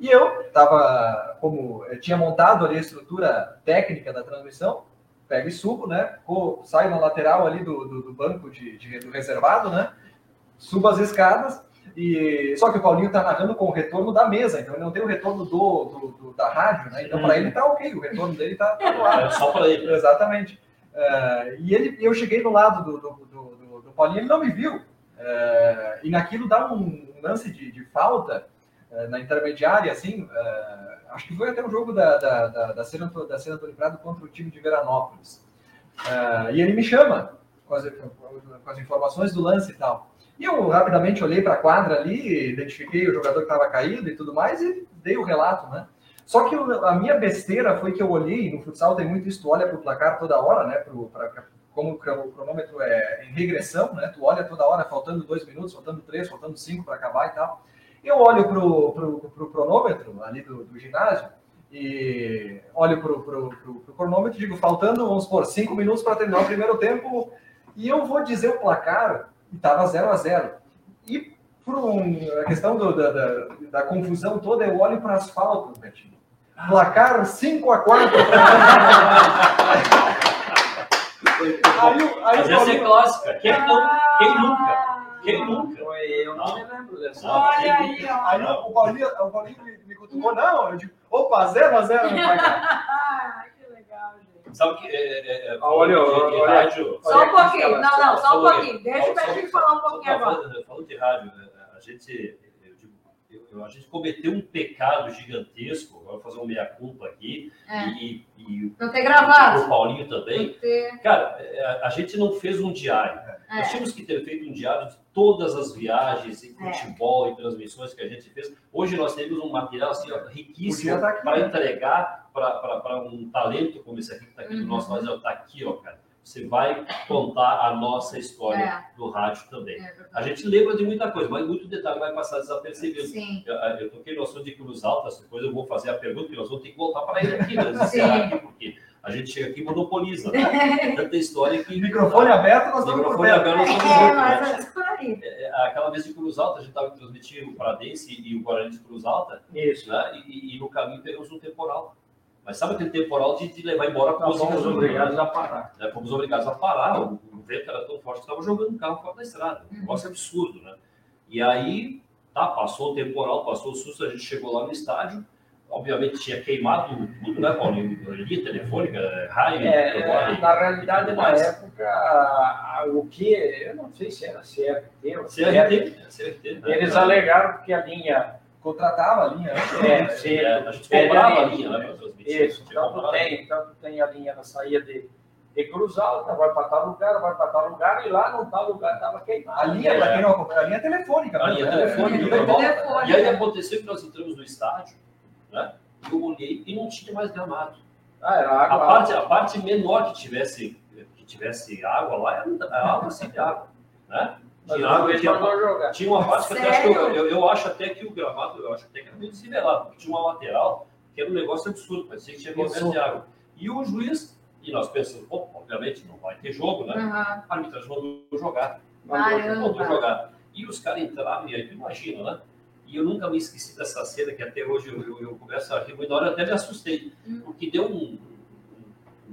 E eu estava, como eu tinha montado ali a estrutura técnica da transmissão, pego e subo, né? Vou, saio na lateral ali do, do, do banco de, de- do reservado, né? Subo as escadas e só que o Paulinho está narrando com o retorno da mesa, então ele não tem o retorno do, do- da rádio, né? Então para ele tá ok, o retorno dele tá, tá no ar. É só para ele. Exatamente. É, e ele, eu cheguei do lado do, do, do- do- Paulinho, ele não me viu. É, e naquilo dá um lance de, de falta é, na intermediária, assim. acho que foi até um jogo da, da, da, da Cena Antônio Prado contra o time de Veranópolis. E ele me chama com as, com as informações do lance e tal. E eu rapidamente olhei para a quadra ali, identifiquei o jogador que estava caído e tudo mais, e dei o relato, né? Só que eu- a minha besteira foi que eu olhei, no futsal tem muito isso, tu olha para o placar toda hora, né? Pro, pra, como o cro- o cronômetro é em regressão, né? Tu olha toda hora, faltando dois minutos, faltando três, faltando cinco para acabar e tal. Eu olho pro, pro, pro cronômetro ali do, do ginásio e olho pro, pro cronômetro e digo, faltando, vamos supor, cinco minutos para terminar o primeiro tempo, e eu vou dizer o placar, e estava 0 a 0 E por um, a questão do- da, da, da confusão toda, eu olho para as faltas, Betinho. Placar 5 a 4 Aí, o- aí, Mas essa é Paulinho- clássica. Quem, não, quem Ah, nunca? Quem nunca? Eu não me lembro dessa. Não. Olha aí, ó. Aí o Paulinho, o Paulinho me, me cutucou, não, eu digo, opa, 0 a 0 meu pai. Ah, que legal, gente. Sabe que é, é, é, Ah, olha, de- de olha. rádio. Só um Olha, pouquinho. Não, não, só um pouquinho. Deixa o Betinho falar um pouquinho agora. Falando de rádio, né, a gente, eu a gente cometeu um pecado gigantesco. Vou fazer um meia-culpa aqui. É. E, e, Não ter gravado. o Paulinho também. Ter. Cara, é, a, a gente não fez um diário. Nós É. tínhamos que ter feito um diário de todas as viagens e É. futebol e transmissões que a gente fez. Hoje nós temos um material assim, ó, riquíssimo para né? entregar para um talento como esse aqui que está aqui Uhum. do nosso lado. Está aqui, ó, cara. Você vai contar a nossa história É. do rádio também. É. A gente lembra de muita coisa, mas muito detalhe vai passar desapercebido. Sim. Eu, eu toquei no assunto de Cruz Alta, essa coisa eu vou fazer a pergunta, que nós vamos ter que voltar para ele aqui, né? Aqui, porque a gente chega aqui e monopoliza. Né? Tanta história que. Microfone aberto, nós estamos Microfone aberto, nós estamos É, mas né? é aí. É, Aquela vez de Cruz Alta, a gente estava transmitindo o Pradense e o Guarani de Cruz Alta, Isso. né? E, e no caminho pegamos um temporal. Mas sabe aquele temporal de, de levar embora a Nós coisa fomos obrigados a parar. né? Fomos obrigados a parar, o, o vento era tão forte que estava jogando o carro fora da estrada. Um Uhum. negócio absurdo, né? E aí, tá, passou o temporal, passou o susto, a gente chegou lá no estádio, obviamente tinha queimado tudo, né, Paulinho? Linha telefônica, raio, É, telefone, na realidade, na época, a- a- o que, eu não sei se era CRT ou CRT, CRT, né? eles alegaram que a linha Contratava a linha. né? é, se- É, a gente é, comprava a de- linha, né. Isso, tanto tem, tanto tem a linha da saída de, de Cruz Alta, vai para tal lugar, vai para tal lugar, e lá no tal lugar estava queimado. A linha, para quem não acompanha, a linha é telefônica. A né? linha É, telefônica, é, e volta. E aí aconteceu que nós entramos no estádio, né? Eu olhei e não tinha mais gramado. Ah, era A água. parte, a parte menor que tivesse, que tivesse água lá era a água sem água. Né? Tinha, água, tinha, tinha uma parte que até acho que eu, eu, eu acho até que o gramado, eu acho até que era meio desnivelado, porque tinha uma lateral que era um negócio absurdo, parecia que tinha movimento de água. E o juiz, e nós pensamos, pô, obviamente não vai ter jogo, né? Aham. A arbitragem mandou jogar. Mandou jogar. E os caras entraram, e aí tu imagina, né? E eu nunca me esqueci dessa cena, que até hoje eu, eu, eu começo a rir, muito, na hora eu até me assustei, Hum. porque deu um.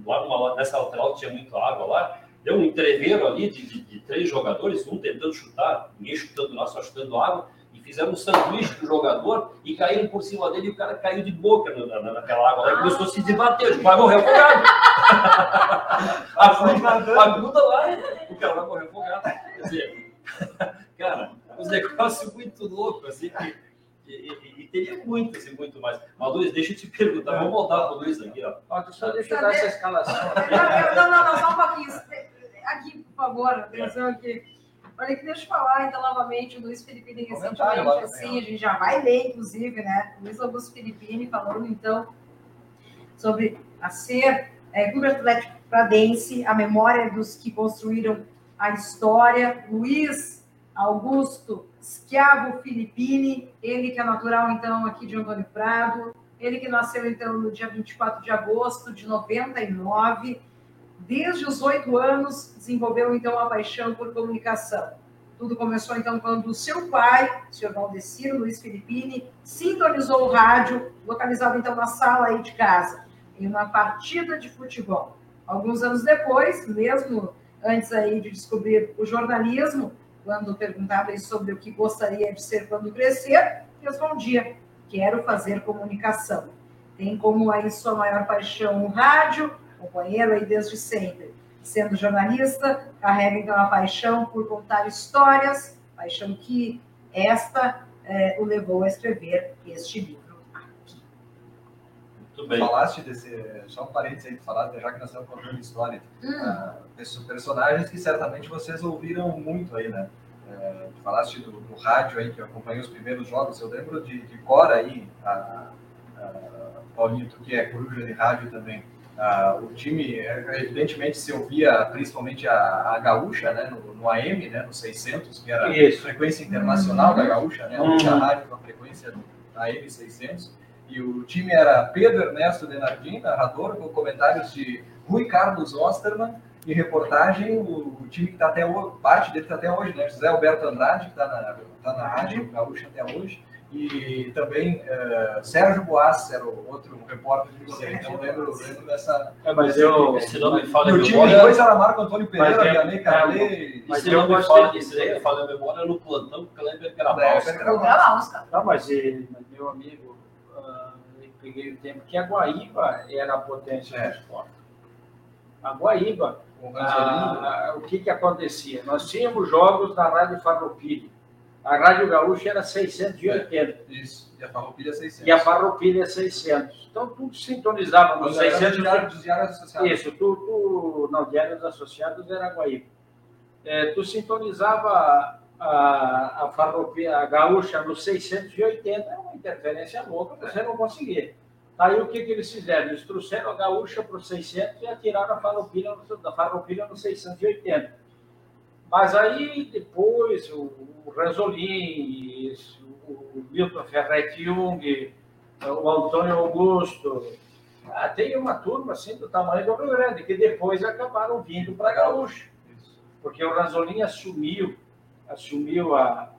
Lá numa, nessa lateral tinha muita água lá, deu um entreveiro ali de, de- de três jogadores, um tentando chutar, ninguém chutando lá, só chutando água, fizeram um sanduíche do jogador e caíram por cima dele e o cara caiu de boca na, na- naquela água lá e começou a se debater, tipo, vai morrer afogado. Ajuda lá, o cara vai morrer afogado. Quer dizer, cara, uns negócios muito loucos, assim, que. E, e- e teria muito, assim, muito mais. Mas, Luiz, deixa eu te perguntar, vamos voltar pro Luiz aqui, ó. Ó, só deixa eu dar essa escalação. Não, não, não, só um pouquinho. Aqui, por favor, atenção aqui. Olha aqui, deixa eu falar, então, novamente, o Luiz Filipini recentemente, assim, a gente já vai ler, inclusive, né? Luiz Augusto Filipini falando, então, sobre a ser é, Clube Atlético Pradense, a memória dos que construíram a história. Luiz Augusto Schiavo Filipini, ele que é natural, então, aqui de Antônio Prado, ele que nasceu, então, no dia 24 de agosto de 99, desde os oito anos, desenvolveu, então, a paixão por comunicação. Tudo começou, então, quando o seu pai, o senhor Valdeciro Luiz Filipini, sintonizou o rádio, localizado, então, na sala aí de casa, em uma partida de futebol. Alguns anos depois, mesmo antes aí de descobrir o jornalismo, quando perguntava aí sobre o que gostaria de ser quando crescer, respondia: quero fazer comunicação. Tem como aí sua maior paixão o rádio, companheiro aí desde sempre. Sendo jornalista, carrega então a paixão por contar histórias, paixão que esta eh, o levou a escrever este livro aqui. Tudo bem. Falaste desse. Só um parênteses aí, falaste, já que nós estamos contando história. Hum, desses personagens que certamente vocês ouviram muito aí, né? É, falaste do, do rádio aí, que eu acompanhei os primeiros jogos. Eu lembro de, de Cora aí, a, a, Paulinho, tu que é coruja de rádio também. Ah, o time, é, evidentemente, se ouvia principalmente a, a Gaúcha, né? No, no AM, né? No 600, que era a Isso. frequência internacional da Gaúcha, né? A Uhum. rádio com a frequência do AM 600. E o time era Pedro Ernesto Denardim, narrador, com comentários de Rui Carlos Osterman em reportagem o, o time que está até hoje, parte dele está até hoje, né? José Alberto Andrade, que está na, tá na Rádio Gaúcha até hoje, e também uh, Sérgio Boas era o outro repórter de você. Então lembro, lembro dessa. É, mas eu. Se não me falha a E o time depois era Marco Antônio Pereira, Mas é- Vianney Carlê. Mas se eu não falha, disso se não me aí. falha a memória, no plantão Kleber É. Eu gravava os caras. Não, mas, eh, mas meu amigo, ah, eu peguei o tempo que a Guaíba era a potência É. do esporte. A Guaíba, o Ranzolino. ah, o que, que acontecia? Nós tínhamos jogos na Rádio Farroupilha. A Rádio Gaúcha era 680 Isso, e a Farroupilha 600. e a Farroupilha 600. Então, tudo sintonizava nos era 600. diário dos diários associados. Isso, tu, tu não, Diários Associados era Guaíba. É, tu sintonizava a, a farroupilha, a gaúcha no 680, é uma interferência louca, você não conseguia. Aí o que, que eles fizeram? Eles trouxeram a gaúcha para o 600 e atiraram a farroupilha no, da farroupilha no 680. Mas aí depois o, o Ranzolin, o Milton Ferretti Jung, o Antônio Augusto, ah, tem uma turma assim do tamanho do Rio Grande, que depois acabaram vindo para Isso. porque o Ranzolin assumiu, assumiu a,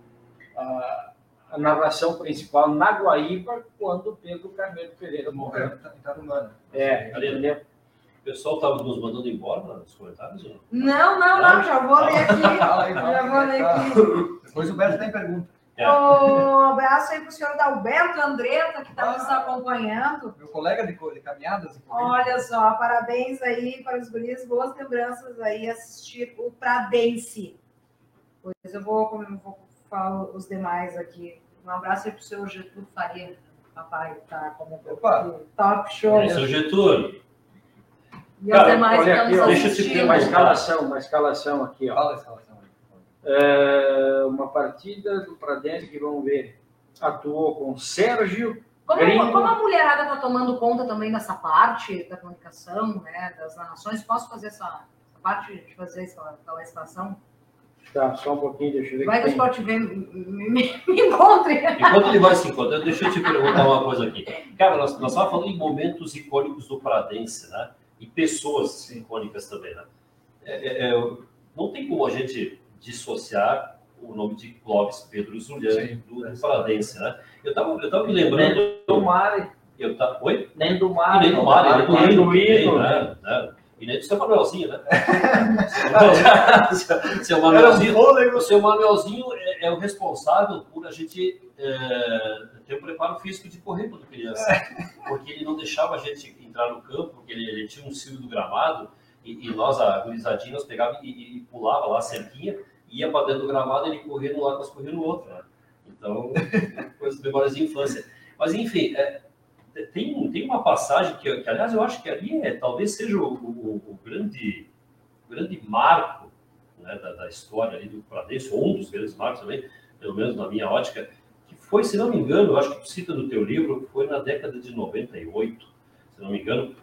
a, a narração principal na Guaíba quando o Pedro Carneiro Pereira Morreu morreu. em Tarumana. É, Ali. entendeu? O pessoal estava nos mandando embora nos comentários? ou não? Não, não, não, já vou ler aqui. Já vou como é ler aqui. Depois o Beto tem pergunta. É. Um abraço aí para o senhor Alberto Andretta, que está nos acompanhando. Meu colega de, de caminhadas. Olha só, parabéns aí para os guris, boas lembranças aí assistir o Pradense. Pois eu vou, como eu vou falar os demais aqui. Um abraço aí para o senhor Getúlio Faria, papai, que tá comentando Opa. aqui. Top show. É, seu Getúlio, E Cara, demais que olha aqui, ó, deixa eu te assistindo. Uma escalação, uma escalação aqui, ó. Fala a escalação. É, uma partida do Pradense que vamos ver. Atuou com Sérgio, Como, Gringo. como a mulherada está tomando conta também dessa parte da comunicação, né, das narrações, posso fazer essa, essa parte de fazer essa, estação? tá, só um pouquinho, deixa eu ver. Vai que o. Sport TV me, me, me encontre. enquanto ele vai se encontrar, deixa eu te perguntar uma coisa aqui. Cara, nós, nós estávamos falando em momentos icônicos do Pradense, né? E pessoas icônicas também, né? É, é, é, não tem como a gente dissociar o nome de Clóvis Pedro Zuliani Sim. do, do Pradense, né? Eu estava eu tava me lembrando... Nem do Mari, Eu tá, oi? nem do E Mari, nem do Mário, nem do Hino, né? né? E nem do seu Manuelzinho, né? seu, um Manuelzinho, o seu Manuelzinho é, é o responsável por a gente é, ter o preparo físico de correr quando criança. Porque ele não deixava a gente entrar no campo, porque ele, ele tinha um cio do gramado, e, e nós, a gurizadinha, nós pegava e, e- pulava lá a cerquinha, ia para dentro do gramado, ele corria no lado, nós corria no outro, né? Então, coisas memórias de infância. Mas, enfim, é, tem, tem uma passagem que, que, aliás, eu acho que ali é, talvez seja o, o- o grande, o grande marco né, da, da história ali do Pradense, ou um dos grandes marcos também, pelo menos na minha ótica, que foi, se não me engano, eu acho que tu cita no teu livro, foi na década de 98, se não me engano,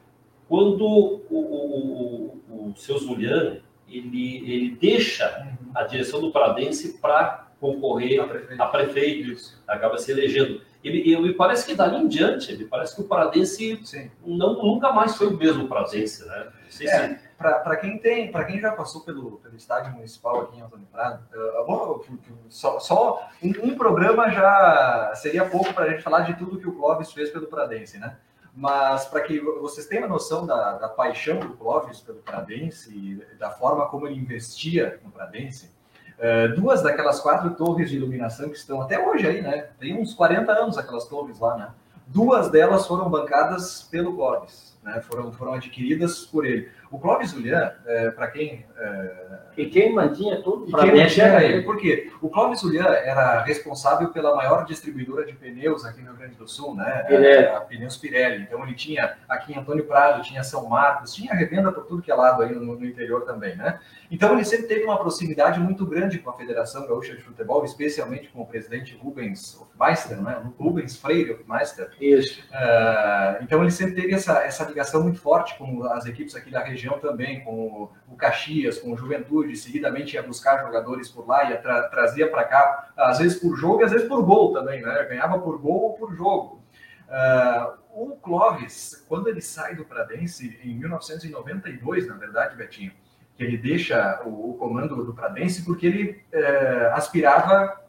quando o, o, o, o seu Zuliano, ele, ele deixa a direção do Pradense para concorrer Tá prefeito. a prefeito, acaba se elegendo. E, me- me parece que dali em diante, me parece que o Pradense Sim. não, nunca mais foi o mesmo Pradense, né? Sei se É, para quem tem, para quem já passou pelo, pelo estádio municipal aqui em Antônio Prado, eh, só, só um, um programa já seria pouco para a gente falar de tudo que o Clóvis fez pelo Pradense, né? Mas para que vocês tenham a noção da, da paixão do Clóvis pelo Pradense e da forma como ele investia no Pradense, eh, duas daquelas quatro torres de iluminação que estão até hoje aí, né? Tem uns 40 anos aquelas torres lá, né? Duas delas foram bancadas pelo Clóvis, né? Foram, foram adquiridas por ele. O Clóvis Julian, para quem eh, E quem mantinha tudo para quem não dentro tinha era ele, ele. por quê? O Clóvis Julian era responsável pela maior distribuidora de pneus aqui no Rio Grande do Sul, né? Pirelli. A Pneus Pirelli. Então ele tinha aqui em Antônio Prado, tinha São Marcos, tinha revenda por tudo que é lado aí no, no interior também, né? Então ele sempre teve uma proximidade muito grande com a Federação Gaúcha de Futebol, especialmente com o presidente Rubens Hofmeister, né? Rubens Freire Hofmeister. Isso. Ah, então ele sempre teve essa, essa ligação muito forte com as equipes aqui da região também, com o, Caxias, com o Juventude, seguidamente ia buscar jogadores por lá, ia tra trazia para cá, às vezes por jogo e às vezes por gol também, né? Ganhava por gol ou por jogo. Ah, o Clóvis, quando ele sai do Pradense, em 1992, na verdade, Betinho, que ele deixa o, o comando do Pradense porque ele é, aspirava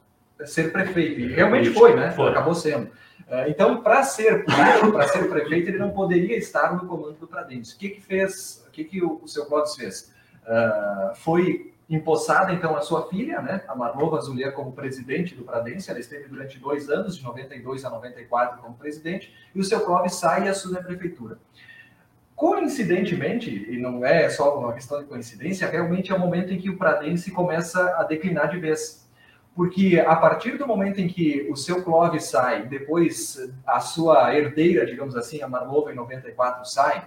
ser prefeito. E realmente foi, né? Foi. Acabou sendo. É, então, para ser para ser prefeito, ele não poderia estar no comando do Pradense. O que que fez? O que que o, o seu Clóvis fez? Ah, foi empossada então a sua filha, né, a Marlova Zulier, como presidente do Pradense. Ela esteve durante dois anos, de 92 a 94, como presidente, e o seu Clóvis sai e assume a prefeitura. Coincidentemente, e não é só uma questão de coincidência, realmente é o momento em que o Pradense começa a declinar de vez. Porque a partir do momento em que o seu Clóvis sai, depois a sua herdeira, digamos assim, a Marlova em 94 sai,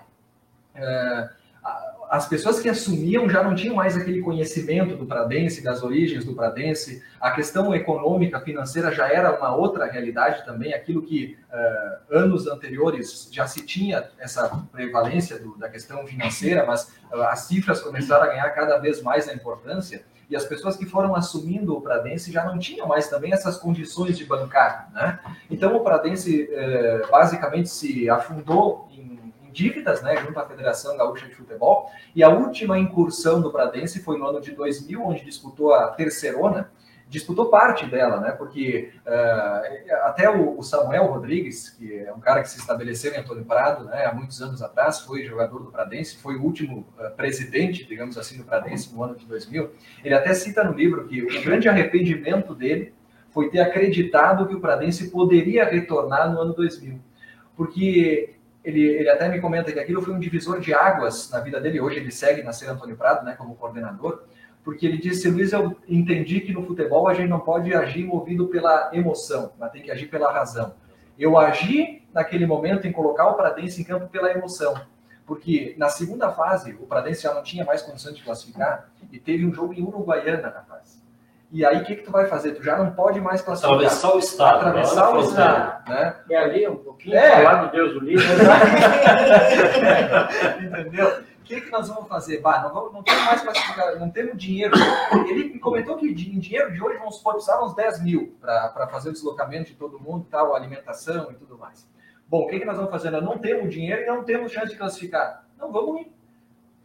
eh, a- as pessoas que assumiam já não tinham mais aquele conhecimento do Pradense, das origens do Pradense, a questão econômica, financeira já era uma outra realidade também, aquilo que eh, anos anteriores já se tinha essa prevalência do- da questão financeira, mas ah, as cifras começaram a ganhar cada vez mais a importância, e as pessoas que foram assumindo o Pradense já não tinham mais também essas condições de bancar, né? Então o Pradense eh, basicamente se afundou em dívidas, né, junto à Federação Gaúcha de Futebol, e a última incursão do Pradense foi no ano de 2000, onde disputou a terceirona, disputou parte dela, né, porque eh, até o, Samuel Rodrigues, que é um cara que se estabeleceu em Antônio Prado, né, há muitos anos atrás, foi jogador do Pradense, foi o último eh, presidente, digamos assim, do Pradense no ano de 2000, ele até cita no livro que o grande arrependimento dele foi ter acreditado que o Pradense poderia retornar no ano 2000. Porque ele, ele até me comenta que aquilo foi um divisor de águas na vida dele. Hoje ele segue na Ser Antônio Prado, né, como coordenador, porque ele disse: Luiz, eu entendi que no futebol a gente não pode agir movido pela emoção, mas tem que agir pela razão. Eu agi naquele momento em colocar o Pradense em campo pela emoção. Porque na segunda fase, o Pradense já não tinha mais condições de classificar e teve um jogo em Uruguaiana, rapaz. E aí, o que, que tu vai fazer? Tu já não pode mais classificar. Atravessar o estado. Atravessar o estado, né? E ali um pouquinho, É. falar do Deus do livro. Entendeu? O que, que nós vamos fazer? Bah, não, vamos, não temos mais classificar, não temos dinheiro. Ele me comentou que de- em dinheiro de hoje vamos supor, precisar uns 10 mil para fazer o deslocamento de todo mundo, tal, alimentação e tudo mais. Bom, o que, que nós vamos fazer? Nós não temos dinheiro e não temos chance de classificar. Não, vamos ir.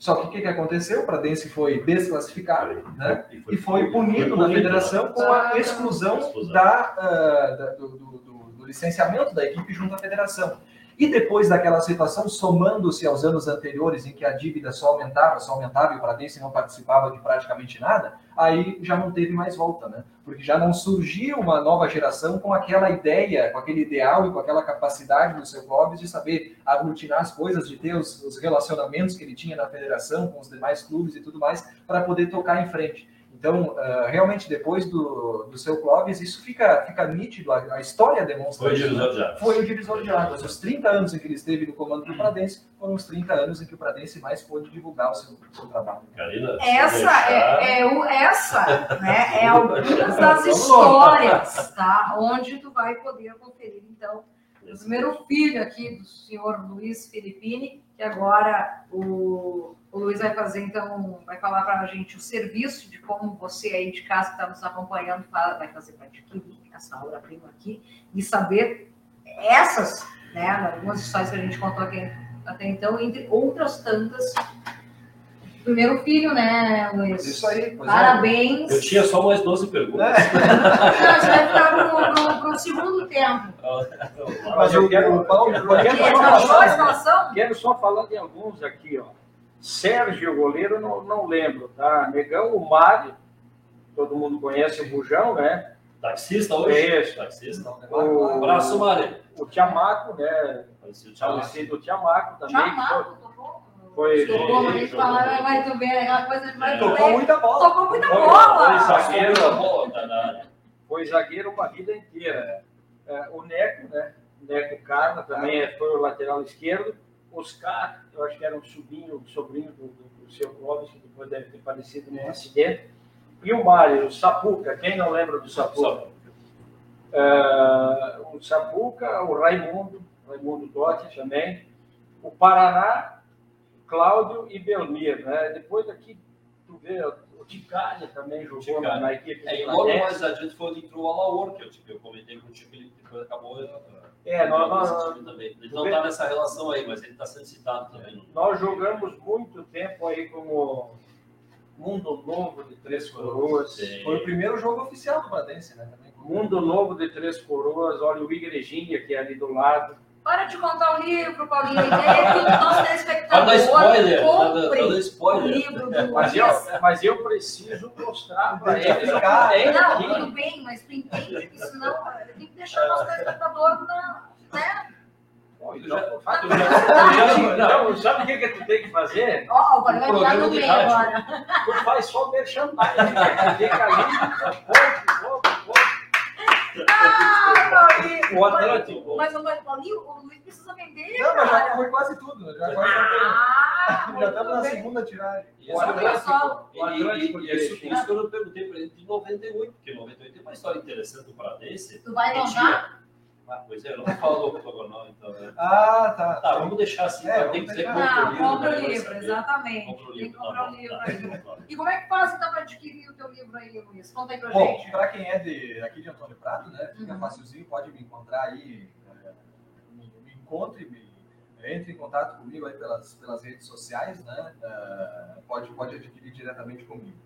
Só que o que, que aconteceu? O Pradense foi desclassificado, né? e foi punido na federação com a exclusão Exclusão. da, ah, da- do, do- do- do licenciamento da equipe junto à federação. E depois daquela situação, somando-se aos anos anteriores em que a dívida só aumentava, só aumentava e o Pradense não participava de praticamente nada, aí já não teve mais volta, né? Porque já não surgiu uma nova geração com aquela ideia, com aquele ideal e com aquela capacidade do seu Clóvis de saber aglutinar as coisas, de ter os, os relacionamentos que ele tinha na federação com os demais clubes e tudo mais, para poder tocar em frente. Então, ah, realmente, depois do, do seu Clóvis, isso fica, fica nítido, a, a história demonstra Foi o né? divisor de águas. foi o divisor de águas. Os 30 anos em que ele esteve no comando do Pradense foram os 30 anos em que o Pradense mais pôde divulgar o seu, o seu trabalho. Karina, se Essa é, é o, essa, né? É algumas das histórias, tá? Onde tu vai poder conferir, então, o primeiro filho aqui do senhor Luiz Filipini, que agora o, o Luiz vai fazer, então, vai falar para a gente o serviço de como você aí de casa que está nos acompanhando vai fazer para adquirir essa obra-prima aqui e saber essas, né, algumas histórias que a gente contou aqui até então, entre outras tantas. Primeiro filho, né, Luiz? Isso aí, é. Parabéns. Eu tinha só mais 12 perguntas. Não, isso vai ficar para o segundo tempo. Mas o Paulo Eu Quer quero? Quero só falar de alguns aqui, ó. Sérgio, goleiro, não, não lembro, tá? Negão, o Mário, todo mundo conhece o Bujão, né? Taxista hoje? É isso. Taxista. O, Um abraço, Mário. o Tiamaco, né? Thiago. Falecido Tiamaco também. que Chamaco, tocou. Foi- Tocou, mas a gente fala, vai tu ver, aquela coisa de vai tu Tocou muita bola. Tocou muita Foi- bola. foi zagueiro. Foi zagueiro uma vida inteira. É, o Neco, né? Neco Carla também é- foi o lateral esquerdo. Oscar, eu acho que era um sobrinho, sobrinho do, do, do seu Clóvis, que depois deve ter falecido num acidente. E o Mário, o Sapuca, quem não lembra do Sapuca? É, o Sapuca, o Raimundo, Raimundo Dotti também. O Paraná, Cláudio e Belmir. Né? Depois aqui, tu vê, o Ticalha também jogou Ticalha. na, equipe É, e logo mais adiante foi onde entrou o Alaor, que eu, tipo, eu comentei contigo que ele depois acabou. uh, É, nós- nós-. Ele não está nessa relação aí, mas ele está sendo citado também. no- Nós jogamos muito tempo aí como Mundo Novo de Três Coroas. Sim. Foi o primeiro jogo oficial do Bradense, né? Também. Mundo Novo de Três Coroas, olha o Igrejinha, que é ali do lado. Para de contar o livro, Paulinho. A ideia é que o nosso telespectador dando spoiler, compre dando o livro do Mas eu, mas eu preciso mostrar para ficar. Tem Não, aqui. tudo bem, mas tu entende que senão tem que deixar o nosso telespectador na. Né? Pô, então, já- faz- eu já- eu já- não, sabe o que, que tu tem que fazer? Ó, o programa Um vai virar programa no meio agora. Tu faz só merchandising. né? Fica ali, pouco, pouco, pouco. Ah! O Atlântico. Mas o Paulinho, o Luiz precisa vender, Não, mas já foi quase tudo. Já, quase Ah, já estamos na bem. segunda tiragem. Isso, é- só. O Atlântico e- de e- isso, Erechim. isso que eu não perguntei para ele de 98, porque 98 tem uma história interessante do Pradense. Tu vai tinha- Ah, pois é, eu não do octogonal, então. Né? Ah, tá. Tá, vamos deixar assim, É, tem vamos que dizer compra o livro. compra o né, livro, exatamente. Compra o Tem que livro, tá comprar o livro tá, aí. tá. E como é que faz então para adquirir o teu livro aí, Luiz? Conta aí pra Bom, gente. para quem é de, aqui de Antônio Prado, né, fica Uhum. facilzinho, pode me encontrar aí, é, me, me encontre, me, entre em contato comigo aí pelas, pelas redes sociais, né, é, pode, pode adquirir diretamente comigo.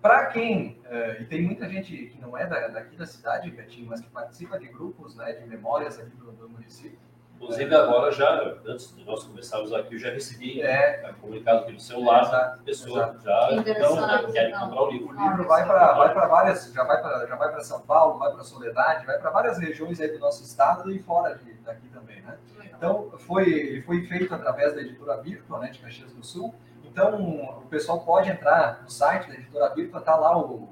Para quem, é, e tem muita gente que não é da, daqui da cidade, Betinho, mas que participa de grupos né, de memórias aqui do, do município, Inclusive, agora já, antes de nós começarmos aqui, eu já recebi É. é, comunicado pelo celular da Exato, pessoa exato. já então, querem então. comprar o livro. O livro vai para várias, já vai para já vai para São Paulo, vai para Soledade, vai para várias regiões aí do nosso estado e fora de, daqui também, né? Então foi foi feito através da editora Virtua, né, de Caxias do Sul. Então o pessoal pode entrar no site da editora Virtua, tá lá o,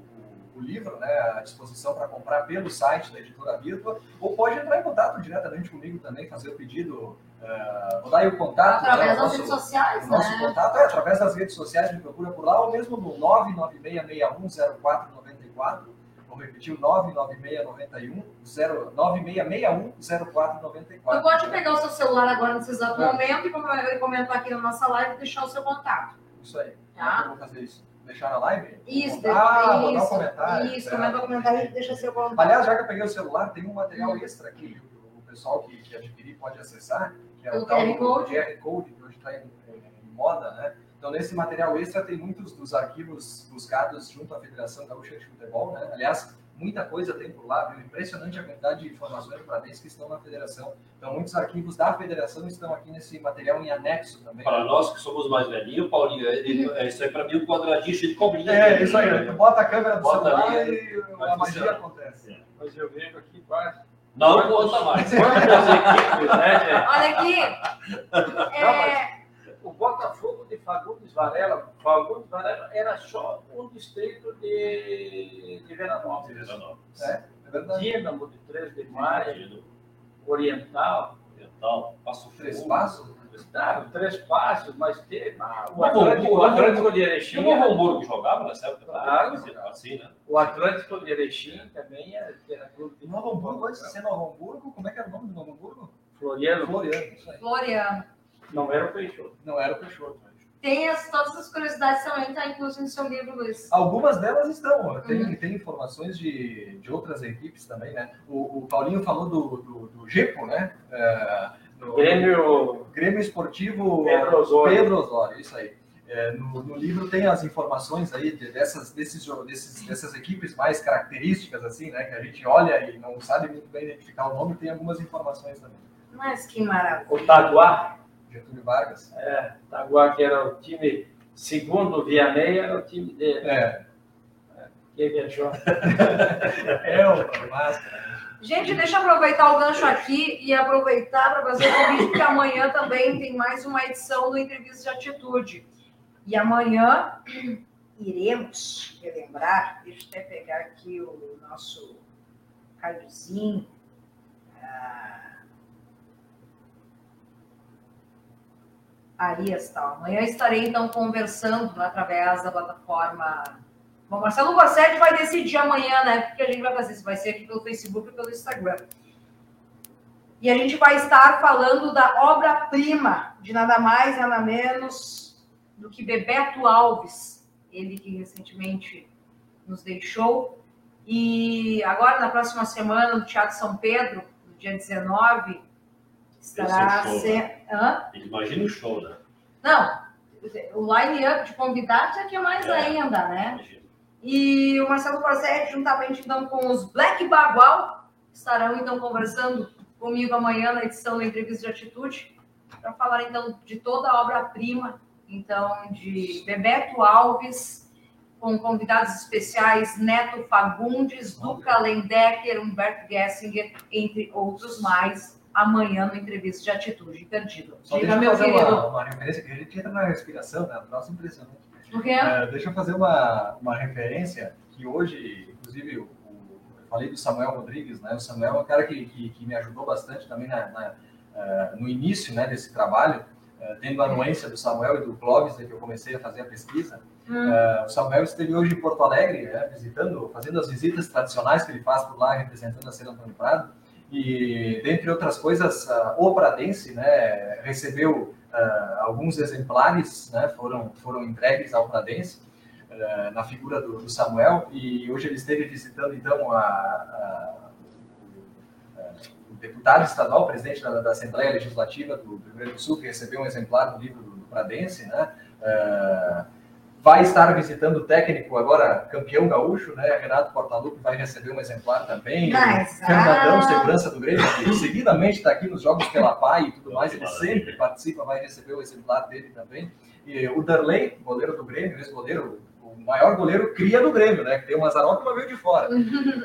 o, livro, né, à disposição para comprar pelo site da editora Virtua, ou pode entrar em contato diretamente comigo também, fazer o pedido. eh, vou dar aí o contato. né, Através o das nosso- redes sociais, o nosso né? contato é através das redes sociais, me procura por lá, ou mesmo no 996610494. Vou repetir o 99691 0 96610494. Tu pode pegar o seu celular agora nesse exato É. momento e eu comentar aqui na nossa live e deixar o seu contato. Isso aí. Tá. Eu vou fazer isso. Deixar na live? Isso, Ah, dar um isso, comentário. Isso, certo. comenta o comentário e deixa seu contato. Aliás, já que eu peguei o celular, tem um material Hum. extra aqui que o pessoal que, que adquirir pode acessar, que é O o tal QR Code. QR Code, que hoje está em, em moda, né? Então, nesse material extra tem muitos dos arquivos buscados junto à Federação Gaúcha de Futebol, né? Aliás, muita coisa tem por lá, viu? Impressionante a quantidade de informações para que estão na federação. Então, muitos arquivos da federação estão aqui nesse material em anexo também. Para nós que somos mais velhinhos, Paulinho, é, é- isso aí para mim um quadradinho cheio de cobrinha. É, isso aí. Tu bota a câmera do Bota celular ali, e a magia funcionar. acontece. Mas eu vejo aqui quase. Não conta mais. Quantas equipes, né, gente? Olha aqui. É, O Botafogo Fagundes Varela, Fagundes Varela era só um distrito de, de Veranópolis. É verdade. Dínamo de 3 de maio, Oriental, Oriental, Passo Três passos? ah, Três Passos, mas teve ah, o Atlântico, o- Atlântico de E Erechim. o Novo Hamburgo jogava nessa época? Claro. Assim, né? O Atlântico de Erechim também era, era clube de Novo Hamburgo, antes de ser Novo Hamburgo, como é que era o nome do Novo Hamburgo? Floriano, Floriano, isso aí. Floriano. não era o Peixoto. Não era o Peixoto. Tem as, todas as curiosidades também, tá incluso no seu livro, Luiz. Algumas delas estão, tem, Uhum. tem informações de, de outras equipes também, né? O, o Paulinho falou do, do, do GEPO, né? É, no- Grêmio Grêmio Esportivo Pedro Osório. Pedro Osório, isso aí. É, no, no livro tem as informações aí de- dessas, desses, desses, dessas equipes mais características, assim, né? Que a gente olha e não sabe muito bem identificar o nome, tem algumas informações também. Mas que maravilha. O Taguá, Getúlio Vargas. é, Taguá que era o time, segundo o Vianney, era o time dele. É, Quem viajou? é o máscara. Gente, deixa eu aproveitar o gancho aqui e aproveitar para fazer o convite, porque amanhã também tem mais uma edição do Entrevista de Atitude. E amanhã iremos relembrar, deixa eu até pegar aqui o nosso cardzinho. Ah, Aí está. Amanhã estarei então conversando através da plataforma. Bom, Marcelo Borsetti vai decidir amanhã, né? O que a gente vai fazer? Se vai ser aqui pelo Facebook ou pelo Instagram. E a gente vai estar falando da obra-prima de nada mais, nada menos do que Bebeto Alves, ele que recentemente nos deixou. E agora, na próxima semana, no Teatro São Pedro, no dia 19, estará é. Hã? Imagina o show, né? Não, o line-up de convidados é que é mais É. ainda, né? Imagina. E o Marcelo Corsetti, juntamente então com os Black Bagual, estarão então conversando comigo amanhã na edição da Entrevista de Atitude, para falar então de toda a obra-prima, então de Bebeto Alves, com convidados especiais Neto Fagundes, Duca Lendecker, Humberto Gessinger, entre outros mais, amanhã no Entrevista de Atitude. Imperdível. Só Diga, meu querido. uma, uma referência, que a gente entra na respiração, né? Nossa, impressionante. O quê? É, deixa eu fazer uma, uma referência que hoje, inclusive, o, o- eu falei do Samuel Rodrigues, né? O Samuel é um cara que, que, que me ajudou bastante também na, na, eh, no início né, desse trabalho, eh, tendo a anuência do Samuel e do Clóvis, né, que eu comecei a fazer a pesquisa. Hum. O Samuel esteve hoje em Porto Alegre, né, visitando, fazendo as visitas tradicionais que ele faz por lá, representando a Cena Antônio Prado. E, dentre outras coisas, o Pradense né, recebeu ah, alguns exemplares, né, foram, foram entregues ao Pradense, ah, na figura do, do Samuel, e hoje ele esteve visitando, então, a, a- o, deputado estadual, presidente da, da Assembleia Legislativa do, Rio Grande do Sul, que recebeu um exemplar do livro do, do Pradense, né, ah, vai estar visitando o técnico agora, campeão gaúcho, né, Renato Portaluppi vai receber um exemplar também, Mas, Fernandão, ah, segurança do Grêmio, que seguidamente está aqui nos Jogos pela PAI e tudo mais, ele sempre participa, vai receber o exemplar dele também. E o Darley, goleiro do Grêmio, ex-goleiro, o maior goleiro cria do Grêmio, né? Que tem o Mazzaropi, mas veio de fora.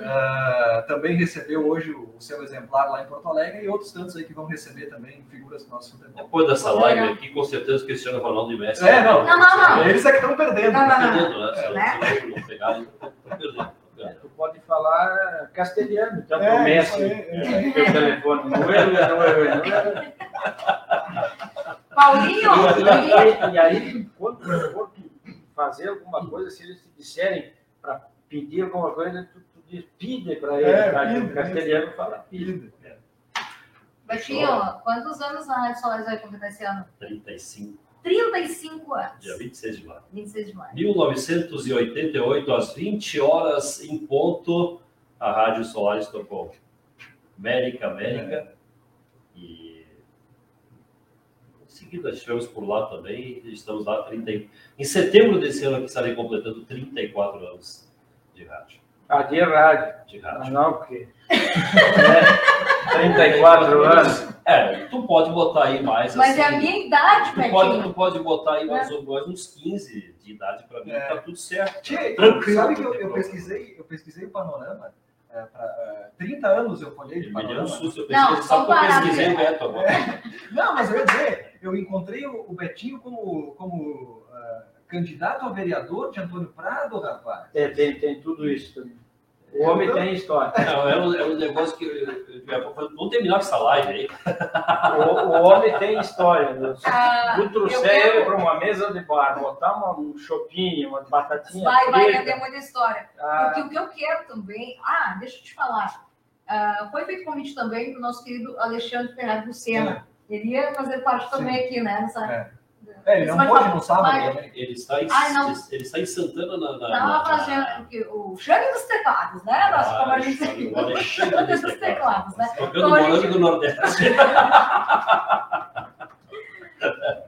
Ah, também recebeu hoje o, o seu exemplar lá em Porto Alegre e outros tantos aí que vão receber também figuras do nosso futebol. Depois dessa live aqui, com certeza, Cristiano Ronaldo e Messi. É, não. Não, não, não. Eles é que estão perdendo. Não, não, não. perdendo, né? Se Né? perdendo. perdendo. Tu pode falar castelhano, então É, aí, é teu telefone. Não é, não é, não é, não é. Paulinho, E aí, quando for fazer alguma coisa, se eles te disserem para pedir alguma coisa, tu, tu diz, pide para ele. É, tá? pide, o castelhano fala pide. Betinho, quantos anos a Rádio Solares vai completar esse ano? 35, 35 anos. dia 26 de maio. 26 de maio. 1988, às 20 horas em ponto, a Rádio Solares tocou América, América. E em seguida estivemos por lá também, e estamos lá 30, e- em setembro desse ano que estarei completando 34 anos de rádio. Ah, de rádio. De Ah, rádio. não, porque. né, 34 anos. É, tu pode botar aí mais Mas é a assim, minha idade, Tu pode, tu pode botar aí mais, ou mais uns 15 de idade para mim, É. tá tudo certo. Tchê, Tranquilo, sabe que eu, eu pesquisei, eu pesquisei o panorama. É, pra, é, 30 anos eu folhei de Me deu um panorama. susto, eu só só que eu parar, pesquisei o né? Beto agora. Não, mas eu ia dizer, eu encontrei o, o Betinho como, como ah, candidato a vereador de Antônio Prado, rapaz. É, tem, tem tudo isso também. O homem tem história. Não, é um, é um negócio que. Vamos terminar com essa live aí. O, o homem tem história. Né? Ah, Tu trouxer ele para uma mesa de bar, botar uma, um chopinho, uma batatinha Vai, vai render muita história. ah, Porque o que eu quero também. Ah, deixa eu te falar. Ah, foi feito convite também para o nosso querido Alexandre Ferrari Lucena. Ele ia fazer parte também aqui, né? Nessa, É. É, ele não pode no sábado vai- também. Ele está em, não. ele, ele está em Santana na. na, o Xande dos teclados, né? Nossa, Ah, como a gente o Alexandre dos dos teclados, né? Tocando Então, morango gente- do Nordeste.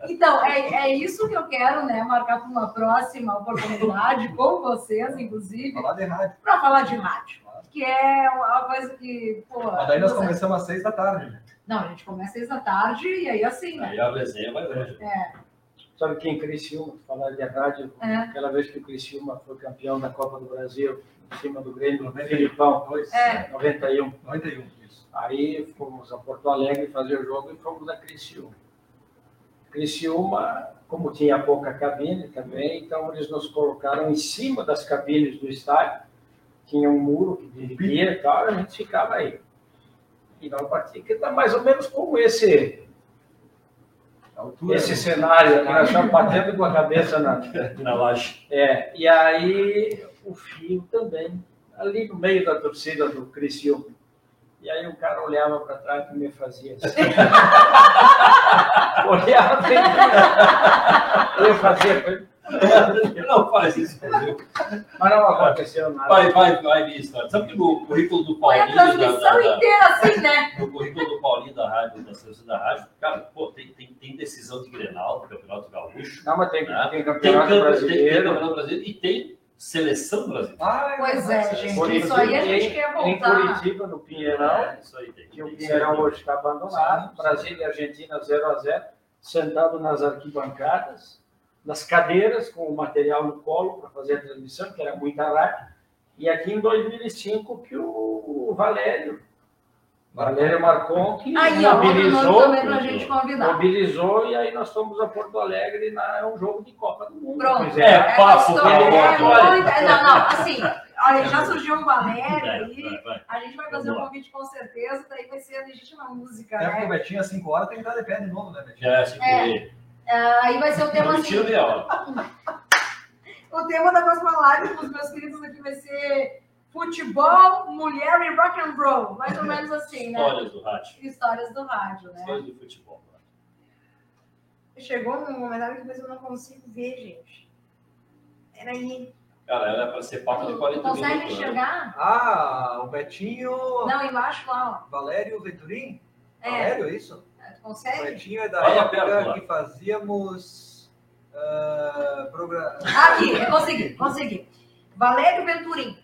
Então, é, é isso que eu quero, né? Marcar para uma próxima oportunidade com vocês, inclusive, Falar de rádio. para falar de rádio. Que é uma coisa que, pô. Mas daí nós sei. começamos às seis da tarde. né? Não, a gente começa às seis da tarde e aí assim, né? Aí a resenha vai longe. É, sabe quem Criciúma, falar de rádio, É. aquela vez que o Criciúma foi campeão da Copa do Brasil, em cima do Grêmio, no 91. Filipão, Dois, É. 91. 91, isso. Aí fomos a Porto Alegre fazer o jogo e fomos a Criciúma. Criciúma, como tinha pouca cabine também, então eles nos colocaram em cima das cabines do estádio. Tinha um muro que dividia e tal, a gente ficava aí. E nós partimos, que está mais ou menos como esse, altura. esse cenário aqui, nós estamos batendo com a cabeça na, Na laje. é, e aí o fio também, ali no meio da torcida do Criciúma. E aí o cara olhava para trás e me fazia assim. olhava e eu fazia. Não faz isso, Brasil. Mas não aconteceu nada. Vai, vai, vai vir história. Sabe que no currículo do Foi a Paulinho. da- transmissão da- da- inteira assim, né? no currículo do Paulinho da rádio, da Seleção da Rádio, cara, pô, tem, tem, tem decisão de Grenal, do Campeonato Gaúcho, Não, mas tem, Ah, tem tem, campeonato campe- tem, tem brasileiro. Campeonato Brasileiro e tem seleção brasileira. Ah, Pois é, gente. Por Isso aí a em- gente quer Em voltar. Curitiba, no Pinheirão, É, isso aí tem. que o tem Pinheirão hoje está abandonado. Sim. Brasil e Argentina 0 a 0 sentado nas arquibancadas, nas cadeiras, com o material no colo para fazer a transmissão, que era muita rádio. E aqui em 2005 que o Valério, Valério Marcon, que Aí, ó, mobilizou, também pra gente convidar. mobilizou e aí nós fomos a Porto Alegre na é um jogo de Copa do Mundo. Pronto. Pois É, Essa papo, pelo é de muito- Deus. Não, não, assim, olha, já surgiu um Valério aí. A gente vai fazer um convite com certeza, daí vai ser a legítima música, É porque o né? Betinho às 5 horas tem que dar de pé de novo, né, Betinho? Já se É. Aí vai ser o tema assim. O tema da próxima live com os meus queridos aqui vai ser futebol, mulher e rock and roll. Mais ou menos assim, né? Histórias do rádio. Histórias do rádio, né? Histórias do futebol. Chegou num momento que depois eu não consigo ver, gente. Peraí. Cara, era para ser papo de 40 Consegue minutos. né? enxergar? Ah, o Betinho. Não, embaixo lá, Valério Venturim? ó. É, Valério, é isso? Consegue? Betinho é da época que fazíamos ah, programa. Aqui, consegui, consegui. Valério Venturim.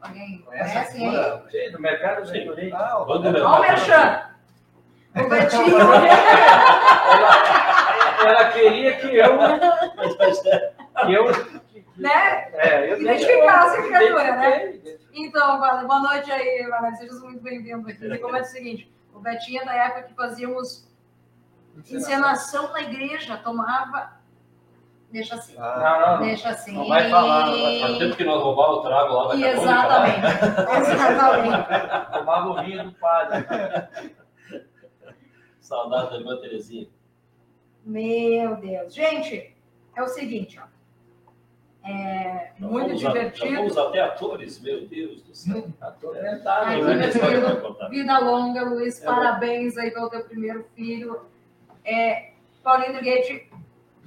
Alguém Conhece conhece figura? Sim, do mercado Sim. Venturim. Ah, o Valério. Ó o Merchan. O Betinho. Ela queria que eu. Que eu né? é, eu Identificasse a criatura, né? Então, boa noite aí, Valério. Seja muito bem-vindo aqui. Me comenta o seguinte: o Betinho é da época que fazíamos encenação na igreja, tomava. Deixa assim. Ah, Não, não. Deixa assim. Não vai falar, Faz tempo que nós roubávamos o trago lá da. Exatamente. Exatamente. Tomava o vinho do padre. Saudade da irmã Terezinha. Meu Deus. Gente, é o seguinte, ó. É muito a- Já divertido. fomos até atores, meu Deus do céu. História querido. pra contar. Vida longa, Luiz. É bom. parabéns aí pelo teu primeiro filho. É, Paulinho Gate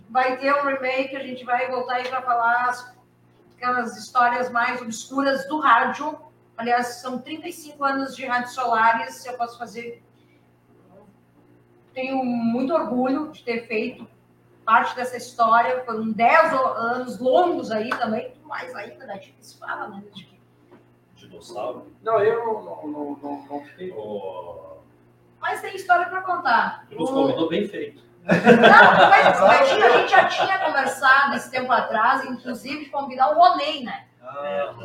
vai ter um remake, a gente vai voltar aí para falar as- aquelas histórias mais obscuras do rádio. Aliás, são 35 anos de Rádio Solares, eu posso fazer. Tenho muito orgulho de ter feito parte dessa história. Foram 10 o- anos longos aí também, mais ainda da gente se fala, né? De que Dinossauro. Não, eu não, não, não, não, não fiquei. O... Mas tem história para contar. Nos O- convidou bem feito. Não, mas a gente já tinha conversado esse tempo atrás, inclusive, de convidar o Ronei, né? Ah,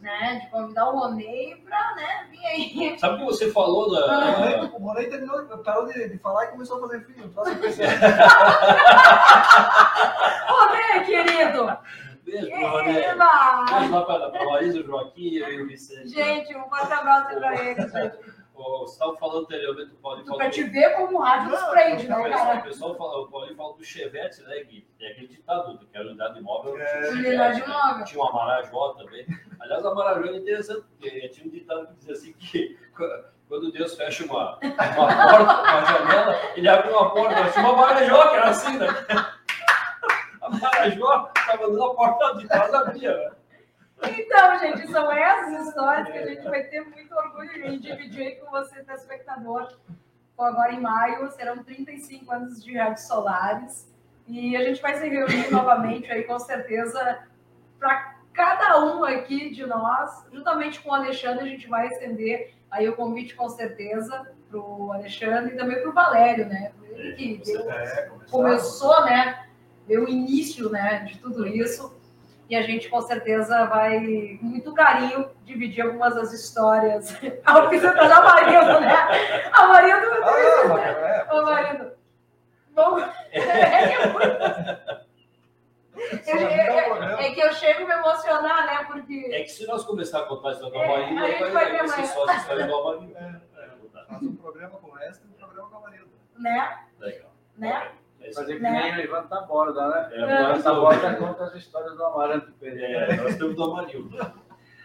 né? De convidar o Ronei pra né, vir aí. Sabe o que você falou da. Morei, o Morei terminou, parou de, de falar e começou a fazer filho. Impressionante. Ronei, querido! Beijo pro Roné. Eba! Beijo lá para a Marisa, o Joaquim e o Vicente. Gente, um forte abraço pra eles, gente. Você estava falando anteriormente do Paulinho. falou Pra te ver como o rádio nos prende, O né, pessoal, o cara? pessoal fala, o Paulinho fala do Chevette, né, Gui? Tem aquele ditado, que a unidade imóvel É. Unidade imóvel. Tinha uma Marajó também. Aliás, a Marajó é interessante, porque tinha um ditado que dizia assim que quando Deus fecha uma, uma porta, uma janela, ele abre uma porta. Tinha uma Marajó que era assim, né? A Marajó estava dando a porta de trás abria, né? Então, gente, são essas histórias que a gente vai ter muito orgulho em dividir aí com você, telespectador. Agora em maio serão 35 anos de Rádio Solares e a gente vai se reunir novamente aí, com certeza, para cada um aqui de nós, juntamente com o Alexandre, a gente vai estender aí o convite com certeza para o Alexandre e também para o Valério, né? Ele que deu É, começou. começou, né? Deu o início, né, de tudo isso. E a gente com certeza vai, com muito carinho, dividir algumas das histórias. A oficina da marido, né? A marido. Ah, mas é, Ô, marido. Bom, é que é Eu- é é que eu chego a me emocionar, né? Porque. É que se nós começar a contar a história do É, Amarildo, a gente vai, ter mais. só a história do Amarildo. É, Faz um programa com o resto e um programa com a Marilda. Né? Legal. Né? Fazer que Né? nem o Ivan Taborda, né? É, Ivan Taborda temos- conta as histórias do Amaranto Pereira. é, nós temos do Amarildo.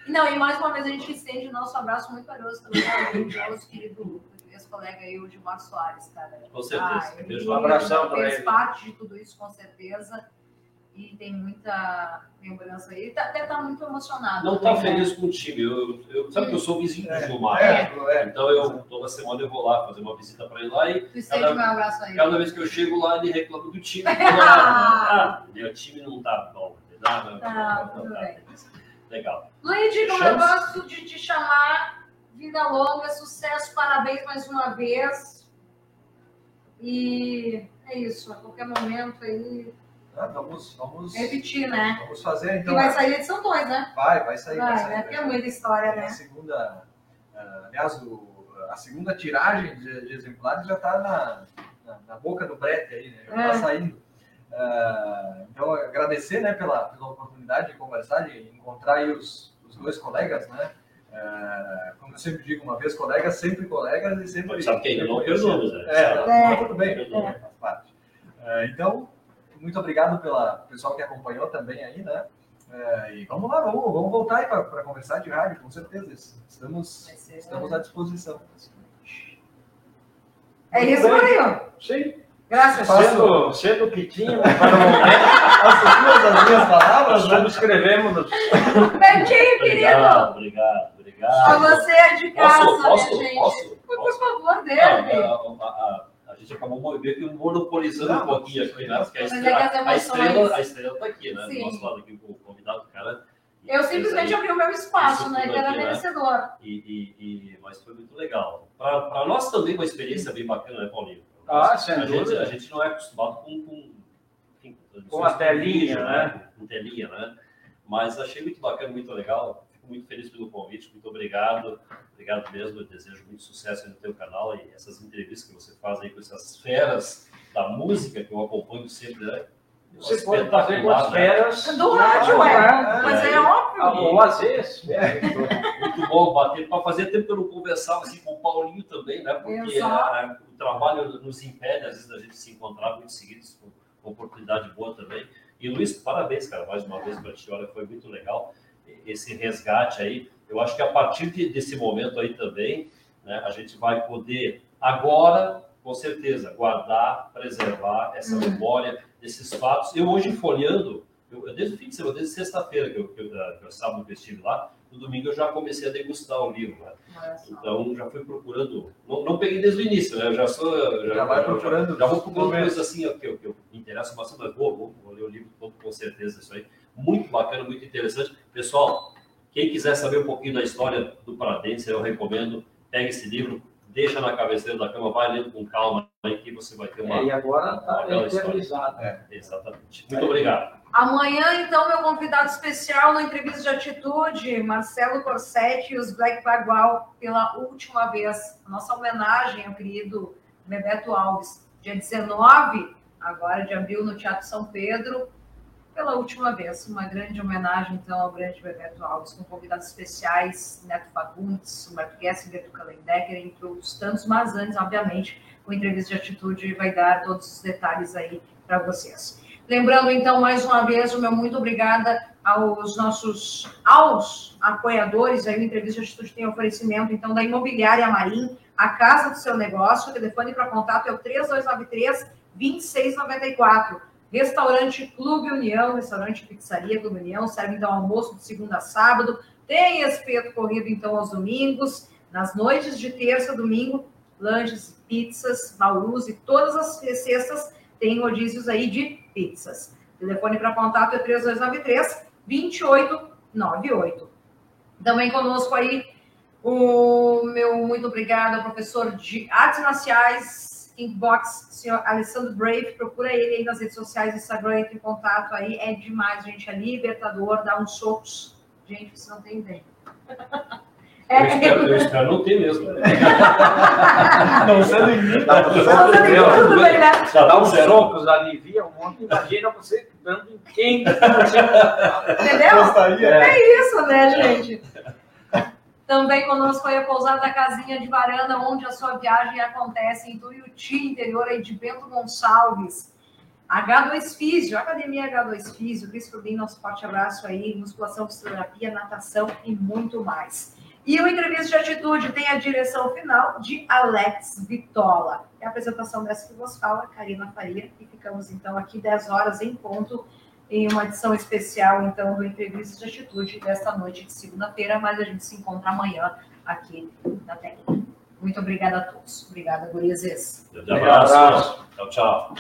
Não, e mais uma vez a gente estende o nosso abraço muito carinhoso também ao nosso querido ex-colega aí, o Gilmar Soares, cara. Com certeza. Ah, ele. Um abração fez ele. parte de tudo isso, com certeza. E tem muita lembrança aí. Ele tá, até tá muito emocionado. Não tá né? feliz com o time. Eu, eu, sabe que eu sou vizinho do Gilmar. É, é. Então eu toda semana eu vou lá fazer uma visita para ele lá e Tu estende meu abraço aí. cada vez que eu chego lá ele reclama do time. ah, meu time não tá bom. Tá, não, tudo tá. bem. Legal. Eu Chance. gosto de te chamar, vida longa, sucesso, parabéns mais uma vez. E é isso, a qualquer momento aí, Ah, vamos, vamos, repetir, né? vamos fazer E então. vai sair a edição 2, né? Vai, vai sair. Vai, sair, né? Porque é muita história, A né? segunda, ah, aliás, o- a segunda tiragem de, de exemplares já está na, na, na boca do brete aí, né? Já está É. saindo. Ah, então, agradecer né, pela, pela oportunidade de conversar, de encontrar aí os, os dois colegas, né? Ah, como eu sempre digo, uma vez colegas, sempre colegas e sempre. Sabe que ainda não perdemos, né? É, mas tudo bem, É. faz parte. Então, muito obrigado pela pessoal que acompanhou também aí, né? Ah, e vamos lá, vamos, vamos voltar aí para conversar de rádio, com certeza. Estamos, ser- estamos à disposição. É isso aí, ó. Sim, Graças. Faço- sendo, sendo que tinha, para o momento, As duas das minhas palavras, né? subscrevemos. Betinho, querido. Obrigado, obrigado, obrigado. você é de casa, Posso, posso, né, gente? posso? Por posso? favor, Ah, dele. a, a- a- a gente acabou meio que monopolizando Não, um pouquinho aqui, né? Porque a Mas é estrela, que as a estrela, a estrela tá aqui, né? Sim. Do nosso lado aqui, o convidado, cara. Eu simplesmente abri o meu espaço, né? Que era aqui, né? merecedor. E, e, e- mas foi muito legal. Para nós também uma experiência bem bacana, né, Paulinho? Ah, sem a, gente, a gente não é acostumado com, com, enfim, Com a telinha, vídeo, né? Com telinha, né? Mas achei muito bacana, muito legal. Fico muito feliz pelo convite, muito obrigado. Obrigado mesmo, eu desejo muito sucesso aí no teu canal e essas entrevistas que você faz aí com essas feras da música que eu acompanho sempre, né? Você pode fazer com as né? feras. Do rádio, Ah, é. Mas é óbvio. Ah, Ou às vezes. Muito bom bater. Para fazer tempo que eu não conversava assim com o Paulinho também, né? Porque Exato. a- o trabalho nos impede, às vezes, da gente se encontrar muito seguidos, com com oportunidade boa também. E Luiz, parabéns, cara, mais uma vez para ti. Olha, foi muito legal esse resgate aí. Eu acho que a partir de- desse momento aí também, né, a gente vai poder agora, com certeza, guardar, preservar essa Uhum. memória desses fatos. Eu hoje folheando, eu, desde o fim de semana, desde sexta-feira que eu, que eu, que eu sábado que eu estive lá, no domingo eu já comecei a degustar o livro. Né? Então já fui procurando. Não, não peguei desde o início, né? Eu já sou. Eu Já vai procurando. Já vou procurando coisas assim ó, que, eu- que eu me interesso bastante, mas vou, vou, vou ler o livro todo com certeza. Isso aí. Muito bacana, muito interessante. Pessoal, quem quiser saber um pouquinho da história do Pradense, eu recomendo. Pegue esse livro, deixa na cabeceira da cama, vai lendo com calma aí que você vai ter uma. É, e agora está eternizado. Exatamente. Muito obrigado. Amanhã, então, meu convidado especial na entrevista de atitude, Marcelo Corsetti e os Black Bagual, pela última vez. Nossa homenagem ao querido Bebeto Alves. Dia 19, agora de abril, no Teatro São Pedro, pela última vez. Uma grande homenagem, então, ao grande Bebeto Alves, com convidados especiais, Neto Fagundes, Humberto Gessinger, do Kalendecker, entre outros tantos, mas antes, obviamente, o entrevista de atitude vai dar todos os detalhes aí para vocês. Lembrando, então, mais uma vez, o meu muito obrigada aos nossos aos apoiadores. Aí, o Entrevista de Atitude tem oferecimento, então, da Imobiliária Marim, a casa do seu negócio. O telefone para contato é o 3293-2694. Restaurante Clube União, restaurante pizzaria Clube União, serve, então, almoço de segunda a sábado. Tem espeto corrido, então, aos domingos. Nas noites de terça, domingo, lanches, pizzas, baús e todas as sextas tem rodízios aí de pizzas. Telefone para contato é 3293 2898. Também conosco aí o meu muito obrigado professor de artes marciais, Kickbox, senhor Alessandro Brave. Procura ele aí nas redes sociais, Instagram, entre em contato aí. É demais, gente. É libertador, dá uns socos. Gente, você não tem ideia. Eu espero, eu espero não ter mesmo. Não sendo em mim, tá tudo bem, né? Já Dá uns socos, alivia um monte. Imagina você dando em quem? Você... Entendeu? Gostaria. É isso, né, gente? Também conosco aí a pousada da Casinha de Varanda, onde a sua viagem acontece em Tuiuti, interior aí de Bento Gonçalves. H2 Físio, Academia H2 Físio, Cris Fubim, nosso forte abraço aí, musculação, fisioterapia, natação e muito mais. E o Entrevista de Atitude tem a direção final de Alex Vitola. É a apresentação dessa que vos fala, Karina Faria, e ficamos então aqui 10 horas em ponto em uma edição especial, então, do Entrevistas de Atitude desta noite de segunda-feira, mas a gente se encontra amanhã aqui na técnica. Muito obrigada a todos. Obrigada, gurizes. Grande abraço. Tchau, tchau.